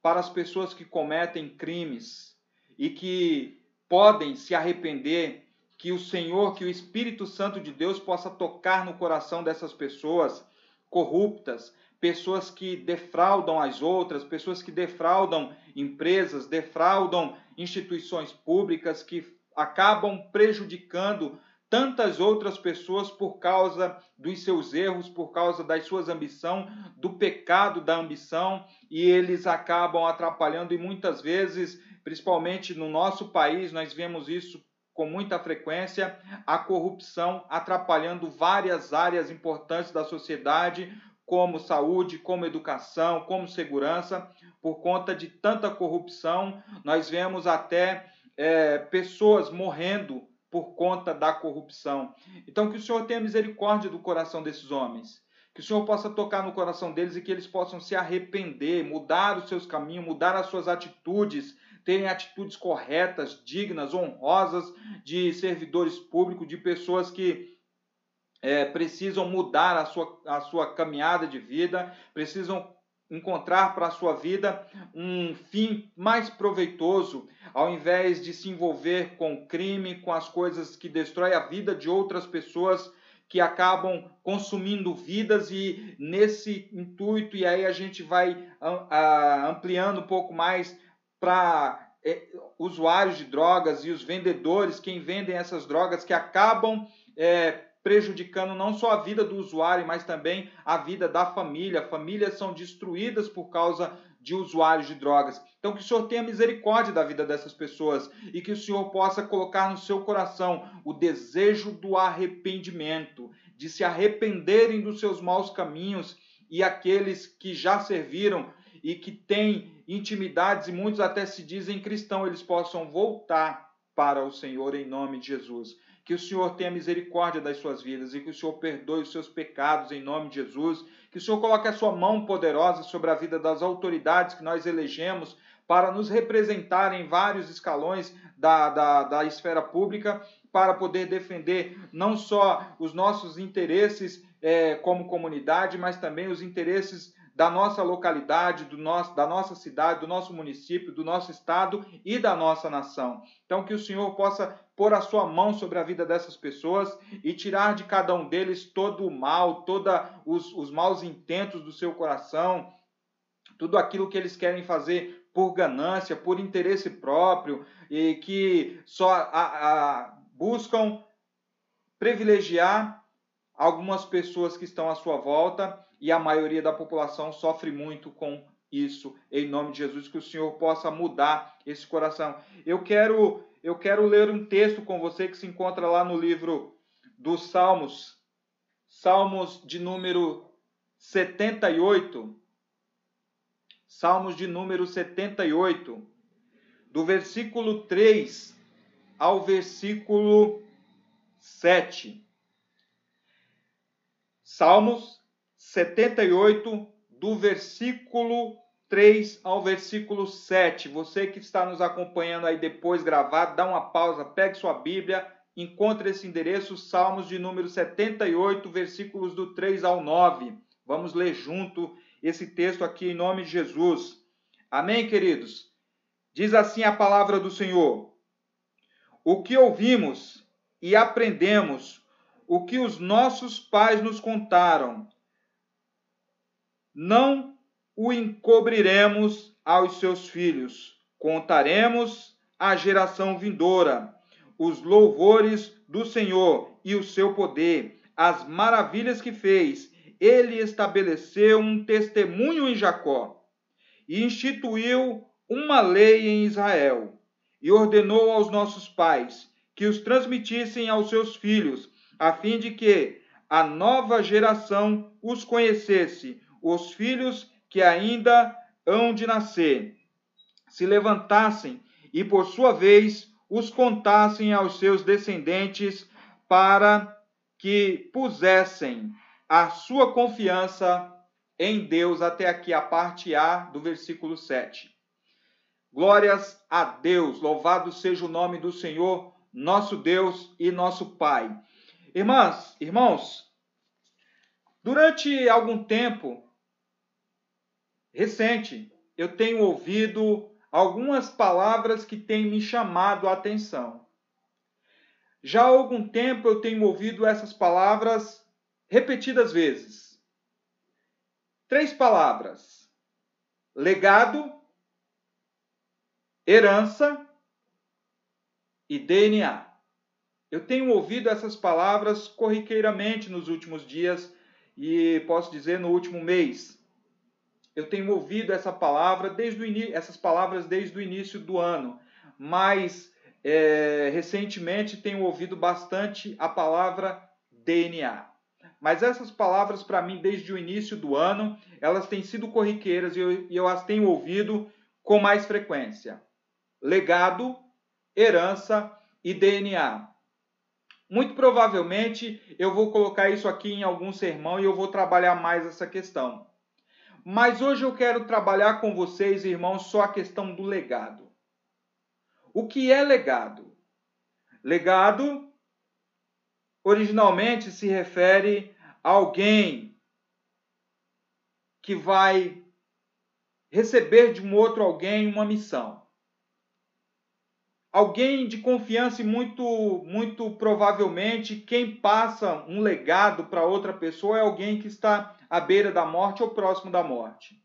para as pessoas que cometem crimes e que podem se arrepender, que o Senhor, que o Espírito Santo de Deus possa tocar no coração dessas pessoas corruptas, pessoas que defraudam as outras, pessoas que defraudam empresas, defraudam instituições públicas, que acabam prejudicando tantas outras pessoas por causa dos seus erros, por causa das suas ambições, do pecado da ambição, e eles acabam atrapalhando e muitas vezes, principalmente no nosso país, nós vemos isso com muita frequência, a corrupção atrapalhando várias áreas importantes da sociedade, como saúde, como educação, como segurança, por conta de tanta corrupção. Nós vemos até é, pessoas morrendo por conta da corrupção. Então, que o Senhor tenha misericórdia do coração desses homens. Que o Senhor possa tocar no coração deles e que eles possam se arrepender, mudar os seus caminhos, mudar as suas atitudes, terem atitudes corretas, dignas, honrosas de servidores públicos, de pessoas que é, precisam mudar a sua, a sua caminhada de vida, precisam encontrar para a sua vida um fim mais proveitoso, ao invés de se envolver com crime, com as coisas que destroem a vida de outras pessoas que acabam consumindo vidas. E nesse intuito e aí a gente vai ampliando um pouco mais para é, usuários de drogas e os vendedores, quem vendem essas drogas que acabam é, prejudicando não só a vida do usuário, mas também a vida da família. Famílias são destruídas por causa de usuários de drogas. Então, que o Senhor tenha misericórdia da vida dessas pessoas e que o Senhor possa colocar no seu coração o desejo do arrependimento, de se arrependerem dos seus maus caminhos e aqueles que já serviram e que têm intimidades e muitos até se dizem cristãos, eles possam voltar para o Senhor em nome de Jesus. Que o Senhor tenha misericórdia das suas vidas e que o Senhor perdoe os seus pecados em nome de Jesus. Que o Senhor coloque a sua mão poderosa sobre a vida das autoridades que nós elegemos para nos representar em vários escalões da, da, da esfera pública, para poder defender não só os nossos interesses é, como comunidade, mas também os interesses da nossa localidade, do nosso, da nossa cidade, do nosso município, do nosso estado e da nossa nação. Então, que o Senhor possa pôr a sua mão sobre a vida dessas pessoas e tirar de cada um deles todo o mal, todos os, os maus intentos do seu coração, tudo aquilo que eles querem fazer por ganância, por interesse próprio e que só a, a, buscam privilegiar algumas pessoas que estão à sua volta e a maioria da população sofre muito com isso. Em nome de Jesus, que o Senhor possa mudar esse coração. Eu quero, eu quero ler um texto com você que se encontra lá no livro dos Salmos, Salmos de número 78. Salmos de número 78, do versículo 3 ao versículo 7. Salmos 78, do versículo 3 ao versículo 7. Você que está nos acompanhando aí depois gravado, dá uma pausa, pegue sua Bíblia, encontre esse endereço, Salmos de número 78, versículos do 3 ao 9. Vamos ler junto esse texto aqui em nome de Jesus. Amém, queridos? Diz assim a palavra do Senhor: O que ouvimos e aprendemos, o que os nossos pais nos contaram, não o encobriremos aos seus filhos, contaremos à geração vindoura os louvores do Senhor e o seu poder, as maravilhas que fez. Ele estabeleceu um testemunho em Jacó e instituiu uma lei em Israel e ordenou aos nossos pais que os transmitissem aos seus filhos, a fim de que a nova geração os conhecesse, os filhos que ainda hão de nascer, se levantassem e, por sua vez, os contassem aos seus descendentes para que pusessem a sua confiança em Deus, até aqui a parte A do versículo 7. Glórias a Deus, louvado seja o nome do Senhor, nosso Deus e nosso Pai. Irmãs, irmãos, durante algum tempo recente, eu tenho ouvido algumas palavras que têm me chamado a atenção. Já há algum tempo eu tenho ouvido essas palavras repetidas vezes. Três palavras: legado, herança e DNA. Eu tenho ouvido essas palavras corriqueiramente nos últimos dias e posso dizer no último mês eu tenho ouvido essa palavra desde o essas palavras desde o início do ano, mas é, recentemente tenho ouvido bastante a palavra DNA. Mas essas palavras, para mim, desde o início do ano, elas têm sido corriqueiras e eu, eu as tenho ouvido com mais frequência. Legado, herança e DNA. Muito provavelmente eu vou colocar isso aqui em algum sermão e eu vou trabalhar mais essa questão. Mas hoje eu quero trabalhar com vocês, irmãos, só a questão do legado. O que é legado? Legado originalmente se refere a alguém que vai receber de um outro alguém uma missão. Alguém de confiança e muito muito provavelmente quem passa um legado para outra pessoa é alguém que está à beira da morte ou próximo da morte.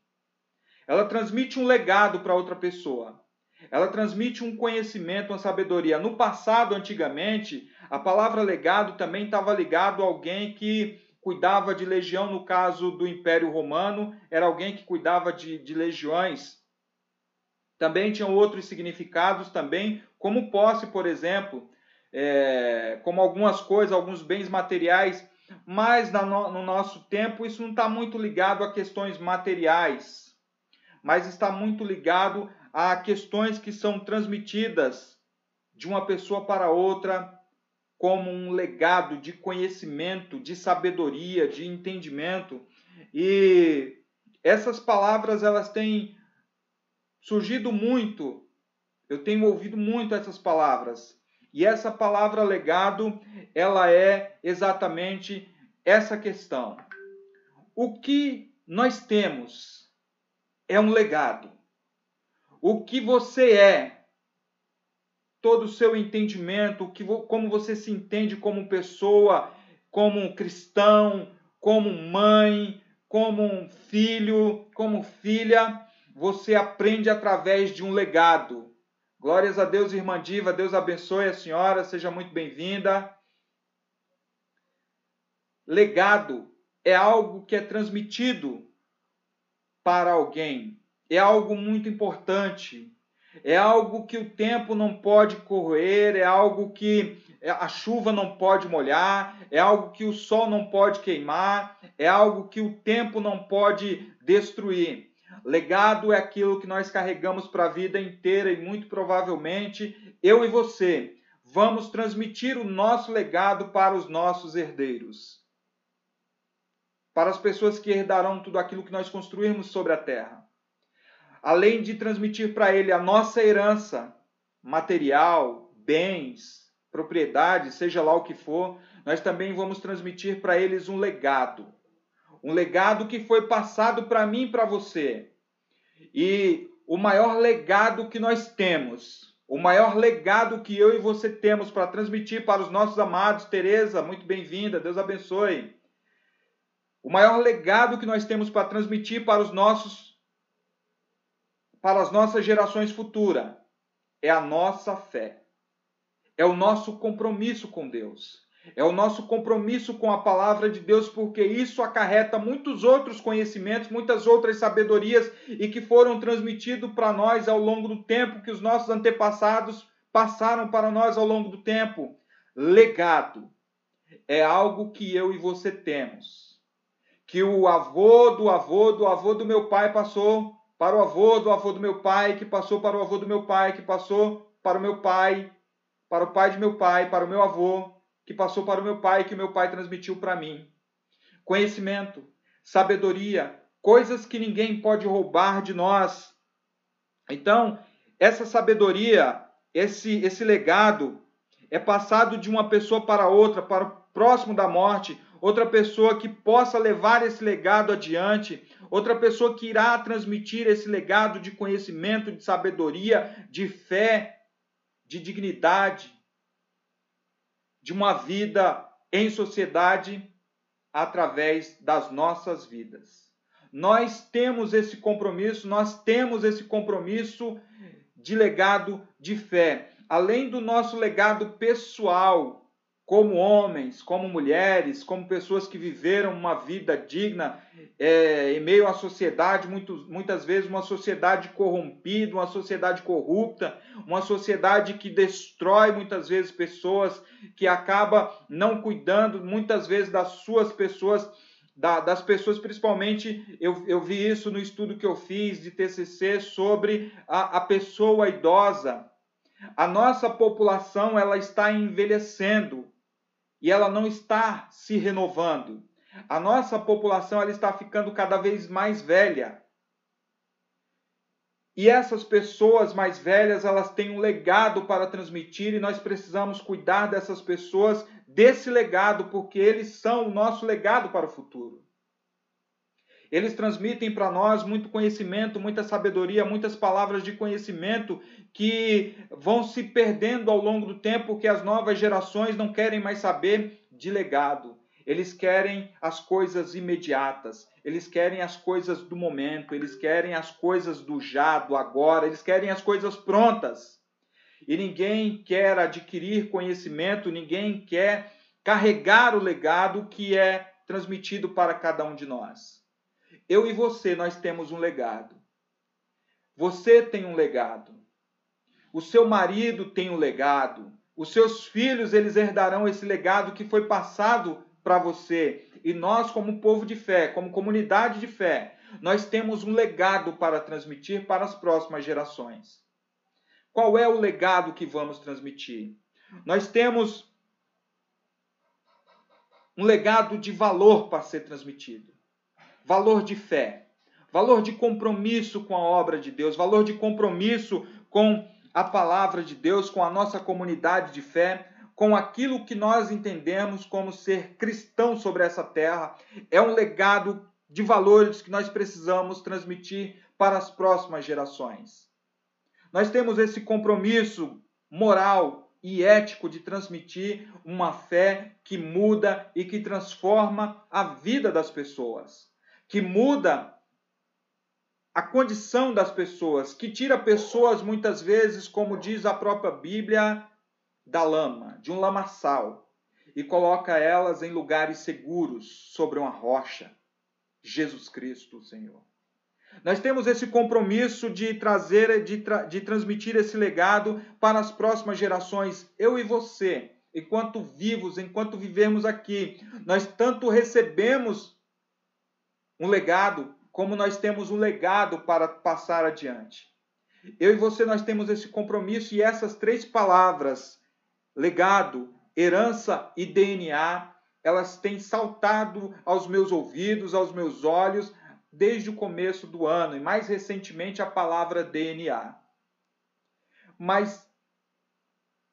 Ela transmite um legado para outra pessoa. Ela transmite um conhecimento, uma sabedoria. No passado, antigamente, a palavra legado também estava ligado a alguém que cuidava de legião, no caso do Império Romano, era alguém que cuidava de, de legiões. Também tinham outros significados também, como posse, por exemplo, é, como algumas coisas, alguns bens materiais mas no nosso tempo isso não está muito ligado a questões materiais, mas está muito ligado a questões que são transmitidas de uma pessoa para outra como um legado de conhecimento, de sabedoria, de entendimento. E essas palavras elas têm surgido muito. Eu tenho ouvido muito essas palavras. E essa palavra legado, ela é exatamente essa questão. O que nós temos é um legado. O que você é, todo o seu entendimento, que, como você se entende como pessoa, como cristão, como mãe, como filho, como filha, você aprende através de um legado. Glórias a Deus, irmã Diva. Deus abençoe a senhora. Seja muito bem-vinda. Legado é algo que é transmitido para alguém. É algo muito importante. É algo que o tempo não pode correr, é algo que a chuva não pode molhar, é algo que o sol não pode queimar, é algo que o tempo não pode destruir. Legado é aquilo que nós carregamos para a vida inteira e muito provavelmente eu e você vamos transmitir o nosso legado para os nossos herdeiros. Para as pessoas que herdarão tudo aquilo que nós construirmos sobre a terra. Além de transmitir para ele a nossa herança material, bens, propriedades, seja lá o que for, nós também vamos transmitir para eles um legado um legado que foi passado para mim e para você. E o maior legado que nós temos, o maior legado que eu e você temos para transmitir para os nossos amados, Tereza, muito bem-vinda, Deus abençoe. O maior legado que nós temos para transmitir para os nossos para as nossas gerações futuras é a nossa fé. É o nosso compromisso com Deus. É o nosso compromisso com a palavra de Deus, porque isso acarreta muitos outros conhecimentos, muitas outras sabedorias e que foram transmitidos para nós ao longo do tempo, que os nossos antepassados passaram para nós ao longo do tempo. Legado é algo que eu e você temos. Que o avô do avô do avô do meu pai passou para o avô do avô do meu pai, que passou para o avô do meu pai, que passou para o meu pai, para o pai de meu pai, para o meu avô, que passou para o meu pai, que o meu pai transmitiu para mim. Conhecimento, sabedoria, coisas que ninguém pode roubar de nós. Então, essa sabedoria, esse, esse legado, é passado de uma pessoa para outra, para o próximo da morte, outra pessoa que possa levar esse legado adiante, outra pessoa que irá transmitir esse legado de conhecimento, de sabedoria, de fé, de dignidade, de uma vida em sociedade através das nossas vidas. Nós temos esse compromisso, nós temos esse compromisso de legado de fé. Além do nosso legado pessoal, como homens, como mulheres, como pessoas que viveram uma vida digna é, em meio à sociedade, muito, muitas vezes uma sociedade corrompida, uma sociedade corrupta, uma sociedade que destrói muitas vezes pessoas, que acaba não cuidando muitas vezes das suas pessoas, da, das pessoas principalmente, eu, eu vi isso no estudo que eu fiz de TCC sobre a, a pessoa idosa. A nossa população ela está envelhecendo e ela não está se renovando. A nossa população ela está ficando cada vez mais velha. E essas pessoas mais velhas, elas têm um legado para transmitir e nós precisamos cuidar dessas pessoas, desse legado, porque eles são o nosso legado para o futuro. Eles transmitem para nós muito conhecimento, muita sabedoria, muitas palavras de conhecimento que vão se perdendo ao longo do tempo, porque as novas gerações não querem mais saber de legado. Eles querem as coisas imediatas, eles querem as coisas do momento, eles querem as coisas do já, do agora, eles querem as coisas prontas. E ninguém quer adquirir conhecimento, ninguém quer carregar o legado que é transmitido para cada um de nós. Eu e você, nós temos um legado. Você tem um legado. O seu marido tem um legado. Os seus filhos, eles herdarão esse legado que foi passado para você. E nós, como povo de fé, como comunidade de fé, nós temos um legado para transmitir para as próximas gerações. Qual é o legado que vamos transmitir? Nós temos um legado de valor para ser transmitido valor de fé, valor de compromisso com a obra de Deus, valor de compromisso com a palavra de Deus, com a nossa comunidade de fé, com aquilo que nós entendemos como ser cristão sobre essa terra. É um legado de valores que nós precisamos transmitir para as próximas gerações. Nós temos esse compromisso moral e ético de transmitir uma fé que muda e que transforma a vida das pessoas que muda a condição das pessoas, que tira pessoas muitas vezes, como diz a própria Bíblia, da lama, de um lamaçal, e coloca elas em lugares seguros, sobre uma rocha. Jesus Cristo, Senhor. Nós temos esse compromisso de trazer, de, tra de transmitir esse legado para as próximas gerações, eu e você, enquanto vivos, enquanto vivemos aqui. Nós tanto recebemos um legado, como nós temos um legado para passar adiante. Eu e você nós temos esse compromisso e essas três palavras, legado, herança e DNA, elas têm saltado aos meus ouvidos, aos meus olhos desde o começo do ano e mais recentemente a palavra DNA. Mas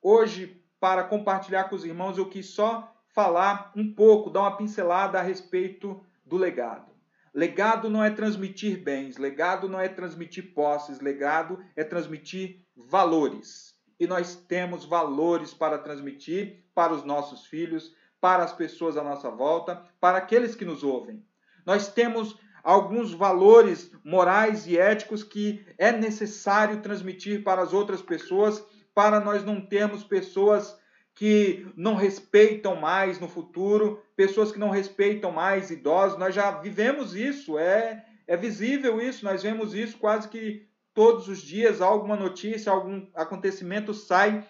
hoje, para compartilhar com os irmãos, eu quis só falar um pouco, dar uma pincelada a respeito do legado. Legado não é transmitir bens, legado não é transmitir posses, legado é transmitir valores. E nós temos valores para transmitir para os nossos filhos, para as pessoas à nossa volta, para aqueles que nos ouvem. Nós temos alguns valores morais e éticos que é necessário transmitir para as outras pessoas, para nós não termos pessoas que não respeitam mais no futuro, pessoas que não respeitam mais idosos. Nós já vivemos isso, é, é visível isso, nós vemos isso quase que todos os dias. Alguma notícia, algum acontecimento sai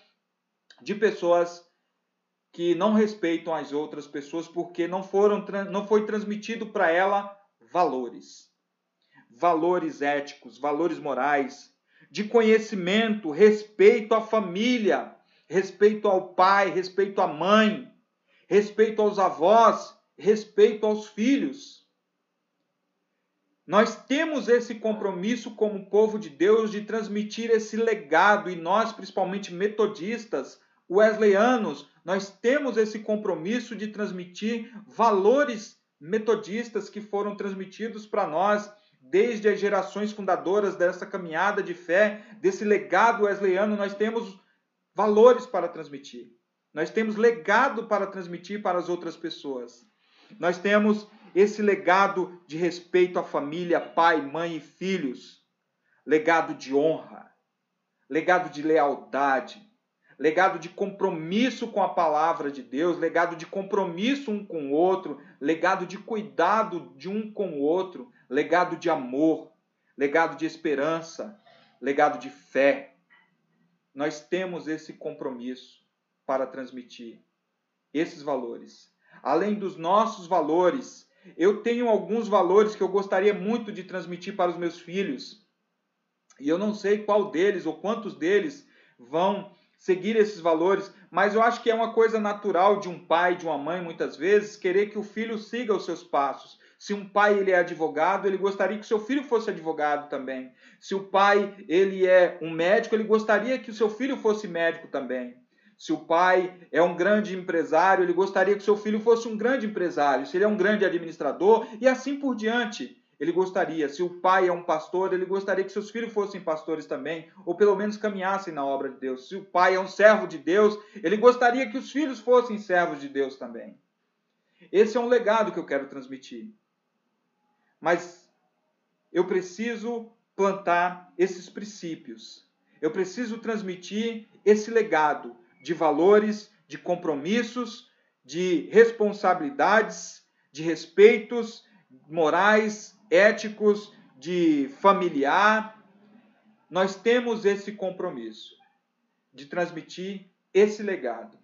de pessoas que não respeitam as outras pessoas porque não foram não foi transmitido para ela valores. Valores éticos, valores morais, de conhecimento, respeito à família, respeito ao pai, respeito à mãe, respeito aos avós, respeito aos filhos. Nós temos esse compromisso como povo de Deus de transmitir esse legado e nós, principalmente metodistas, wesleyanos, nós temos esse compromisso de transmitir valores metodistas que foram transmitidos para nós desde as gerações fundadoras dessa caminhada de fé, desse legado wesleyano, nós temos valores para transmitir. Nós temos legado para transmitir para as outras pessoas. Nós temos esse legado de respeito à família, pai, mãe e filhos. Legado de honra. Legado de lealdade. Legado de compromisso com a palavra de Deus. Legado de compromisso um com o outro. Legado de cuidado de um com o outro. Legado de amor. Legado de esperança. Legado de fé nós temos esse compromisso para transmitir esses valores. Além dos nossos valores, eu tenho alguns valores que eu gostaria muito de transmitir para os meus filhos. E eu não sei qual deles ou quantos deles vão seguir esses valores, mas eu acho que é uma coisa natural de um pai, de uma mãe, muitas vezes, querer que o filho siga os seus passos. Se um pai ele é advogado, ele gostaria que seu filho fosse advogado também. Se o pai ele é um médico, ele gostaria que o seu filho fosse médico também. Se o pai é um grande empresário, ele gostaria que seu filho fosse um grande empresário. Se ele é um grande administrador e assim por diante, ele gostaria. Se o pai é um pastor, ele gostaria que seus filhos fossem pastores também, ou pelo menos caminhassem na obra de Deus. Se o pai é um servo de Deus, ele gostaria que os filhos fossem servos de Deus também. Esse é um legado que eu quero transmitir. Mas eu preciso plantar esses princípios. Eu preciso transmitir esse legado de valores, de compromissos, de responsabilidades, de respeitos morais, éticos, de familiar. Nós temos esse compromisso de transmitir esse legado.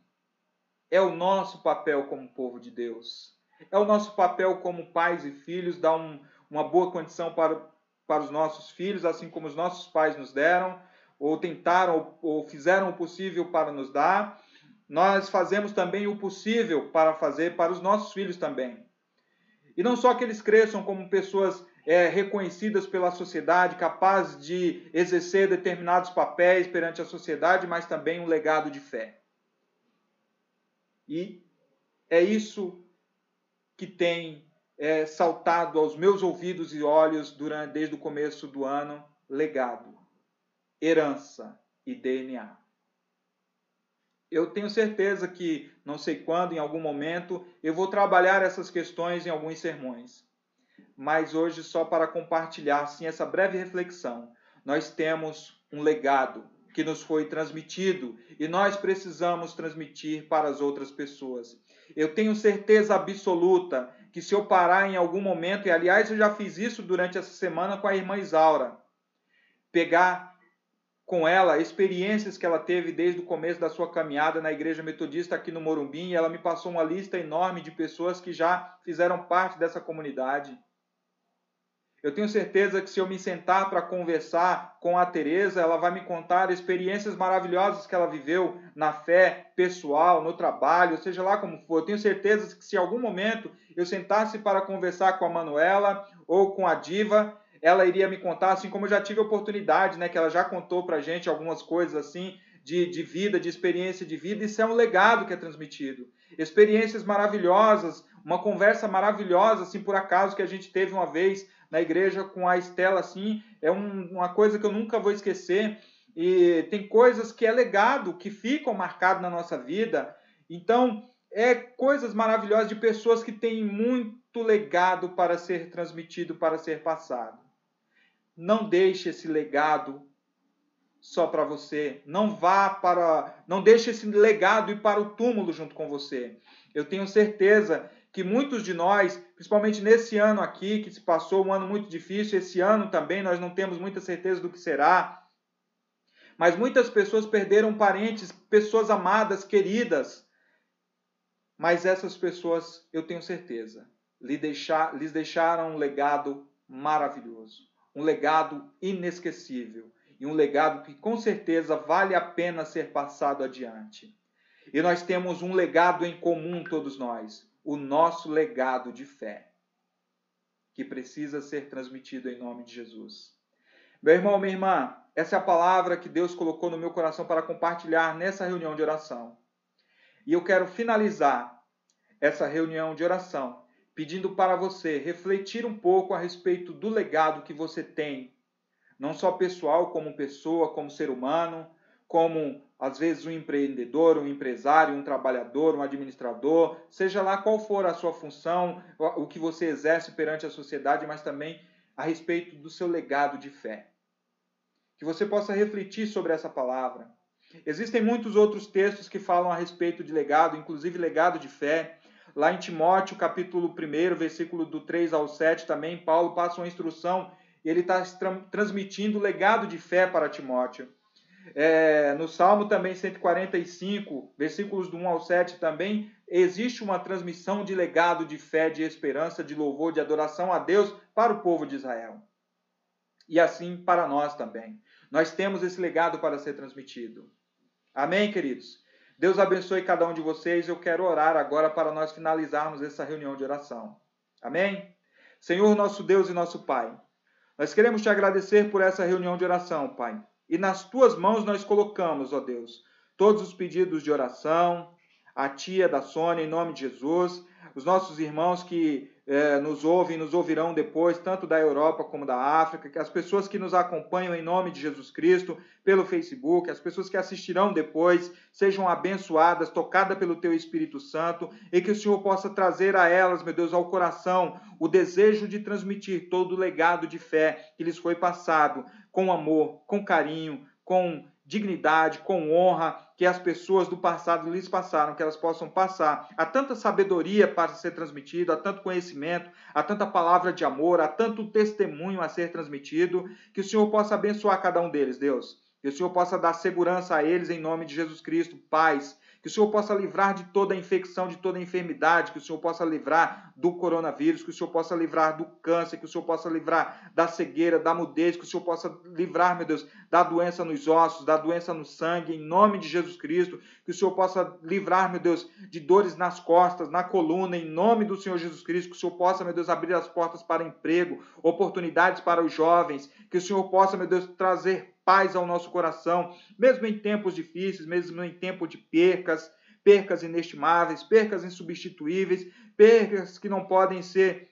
É o nosso papel como povo de Deus. É o nosso papel como pais e filhos dar um, uma boa condição para, para os nossos filhos, assim como os nossos pais nos deram, ou tentaram ou, fizeram o possível para nos dar. Nós fazemos também o possível para fazer para os nossos filhos também. E não só que eles cresçam como pessoas é, reconhecidas pela sociedade, capazes de exercer determinados papéis perante a sociedade, mas também um legado de fé. E é isso que tem é, saltado aos meus ouvidos e olhos durante, desde o começo do ano: legado, herança e DNA. Eu tenho certeza que, não sei quando, em algum momento, eu vou trabalhar essas questões em alguns sermões. Mas hoje, só para compartilhar assim, essa breve reflexão, nós temos um legado que nos foi transmitido e nós precisamos transmitir para as outras pessoas. Eu tenho certeza absoluta que se eu parar em algum momento, e aliás eu já fiz isso durante essa semana com a irmã Isaura, pegar com ela experiências que ela teve desde o começo da sua caminhada na igreja metodista aqui no Morumbi, e ela me passou uma lista enorme de pessoas que já fizeram parte dessa comunidade. Eu tenho certeza que se eu me sentar para conversar com a Teresa, ela vai me contar experiências maravilhosas que ela viveu na fé pessoal, no trabalho, seja lá como for. Eu tenho certeza que se em algum momento eu sentasse para conversar com a Manuela ou com a Diva, ela iria me contar, assim como eu já tive a oportunidade, né, que ela já contou para gente algumas coisas assim de, de vida, de experiência de vida. Isso é um legado que é transmitido. Experiências maravilhosas, uma conversa maravilhosa, assim, por acaso, que a gente teve uma vez na igreja com a Estela, assim, é um, uma coisa que eu nunca vou esquecer. E tem coisas que é legado, que ficam marcadas na nossa vida. Então, é coisas maravilhosas de pessoas que têm muito legado para ser transmitido, para ser passado. Não deixe esse legado só para você. Não vá para, não deixe esse legado ir para o túmulo junto com você. Eu tenho certeza que muitos de nós, principalmente nesse ano aqui, que se passou um ano muito difícil, esse ano também nós não temos muita certeza do que será. Mas muitas pessoas perderam parentes, pessoas amadas, queridas. Mas essas pessoas, eu tenho certeza, lhes, deixar, lhes deixaram um legado maravilhoso, um legado inesquecível e um legado que com certeza vale a pena ser passado adiante. E nós temos um legado em comum, todos nós o nosso legado de fé, que precisa ser transmitido em nome de Jesus. Meu irmão, minha irmã, essa é a palavra que Deus colocou no meu coração para compartilhar nessa reunião de oração. E eu quero finalizar essa reunião de oração pedindo para você refletir um pouco a respeito do legado que você tem, não só pessoal, como pessoa, como ser humano, como às vezes um empreendedor, um empresário, um trabalhador, um administrador, seja lá qual for a sua função, o que você exerce perante a sociedade, mas também a respeito do seu legado de fé. Que você possa refletir sobre essa palavra. Existem muitos outros textos que falam a respeito de legado, inclusive legado de fé. Lá em Timóteo, capítulo 1, versículo do 3 ao 7, também, Paulo passa uma instrução e ele está transmitindo o legado de fé para Timóteo. É, no Salmo também 145, versículos do 1 ao 7 também, existe uma transmissão de legado de fé, de esperança, de louvor, de adoração a Deus para o povo de Israel. E assim para nós também. Nós temos esse legado para ser transmitido. Amém, queridos? Deus abençoe cada um de vocês. Eu quero orar agora para nós finalizarmos essa reunião de oração. Amém? Senhor, nosso Deus e nosso Pai, nós queremos te agradecer por essa reunião de oração, Pai. E nas tuas mãos nós colocamos, ó Deus, todos os pedidos de oração, a tia da Sônia, em nome de Jesus, os nossos irmãos que eh, nos ouvem, nos ouvirão depois, tanto da Europa como da África, que as pessoas que nos acompanham em nome de Jesus Cristo pelo Facebook, as pessoas que assistirão depois, sejam abençoadas, tocadas pelo Teu Espírito Santo, e que o Senhor possa trazer a elas, meu Deus, ao coração o desejo de transmitir todo o legado de fé que lhes foi passado, com amor, com carinho, com dignidade, com honra que as pessoas do passado lhes passaram, que elas possam passar. Há tanta sabedoria para ser transmitido, há tanto conhecimento, há tanta palavra de amor, há tanto testemunho a ser transmitido, que o Senhor possa abençoar cada um deles, Deus. Que o Senhor possa dar segurança a eles em nome de Jesus Cristo, paz, que o Senhor possa livrar de toda infecção, de toda enfermidade, que o Senhor possa livrar do coronavírus, que o Senhor possa livrar do câncer, que o Senhor possa livrar da cegueira, da mudez, que o Senhor possa livrar, meu Deus, da doença nos ossos, da doença no sangue, em nome de Jesus Cristo, que o Senhor possa livrar, meu Deus, de dores nas costas, na coluna, em nome do Senhor Jesus Cristo, que o Senhor possa, meu Deus, abrir as portas para emprego, oportunidades para os jovens, que o Senhor possa, meu Deus, trazer paz ao nosso coração, mesmo em tempos difíceis, mesmo em tempo de percas, percas inestimáveis, percas insubstituíveis, percas que não podem ser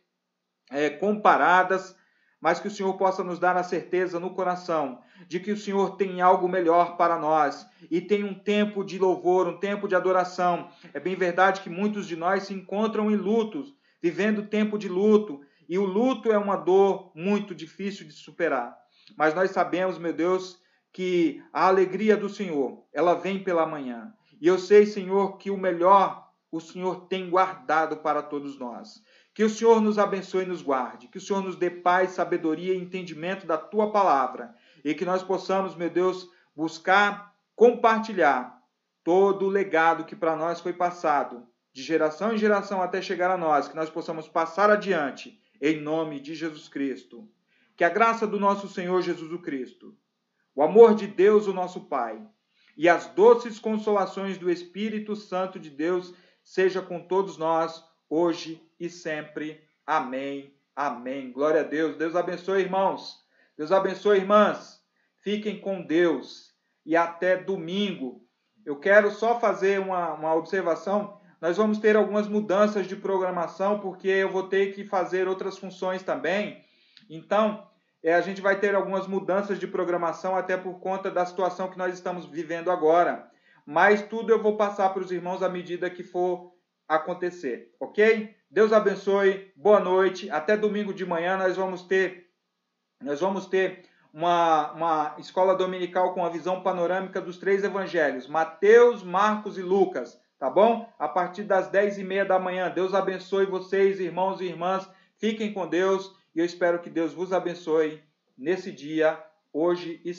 é, comparadas, mas que o Senhor possa nos dar a certeza no coração de que o Senhor tem algo melhor para nós e tem um tempo de louvor, um tempo de adoração. É bem verdade que muitos de nós se encontram em lutos, vivendo tempo de luto, e o luto é uma dor muito difícil de superar. Mas nós sabemos, meu Deus, que a alegria do Senhor, ela vem pela manhã. E eu sei, Senhor, que o melhor o Senhor tem guardado para todos nós. Que o Senhor nos abençoe e nos guarde. Que o Senhor nos dê paz, sabedoria e entendimento da tua palavra. E que nós possamos, meu Deus, buscar compartilhar todo o legado que para nós foi passado, de geração em geração até chegar a nós, que nós possamos passar adiante, em nome de Jesus Cristo. Que a graça do nosso Senhor Jesus Cristo, o amor de Deus, o nosso Pai, e as doces consolações do Espírito Santo de Deus seja com todos nós, hoje e sempre. Amém. Amém. Glória a Deus. Deus abençoe, irmãos. Deus abençoe, irmãs. Fiquem com Deus. e até domingo. Eu quero só fazer uma, uma observação. Nós vamos ter algumas mudanças de programação, porque eu vou ter que fazer outras funções também. Então, é, a gente vai ter algumas mudanças de programação, até por conta da situação que nós estamos vivendo agora. Mas tudo eu vou passar para os irmãos à medida que for acontecer, ok? Deus abençoe, boa noite. Até domingo de manhã nós vamos ter, nós vamos ter uma, uma escola dominical com a visão panorâmica dos três evangelhos: Mateus, Marcos e Lucas. Tá bom? A partir das dez e meia da manhã. Deus abençoe vocês, irmãos e irmãs. Fiquem com Deus e eu espero que Deus vos abençoe nesse dia, hoje e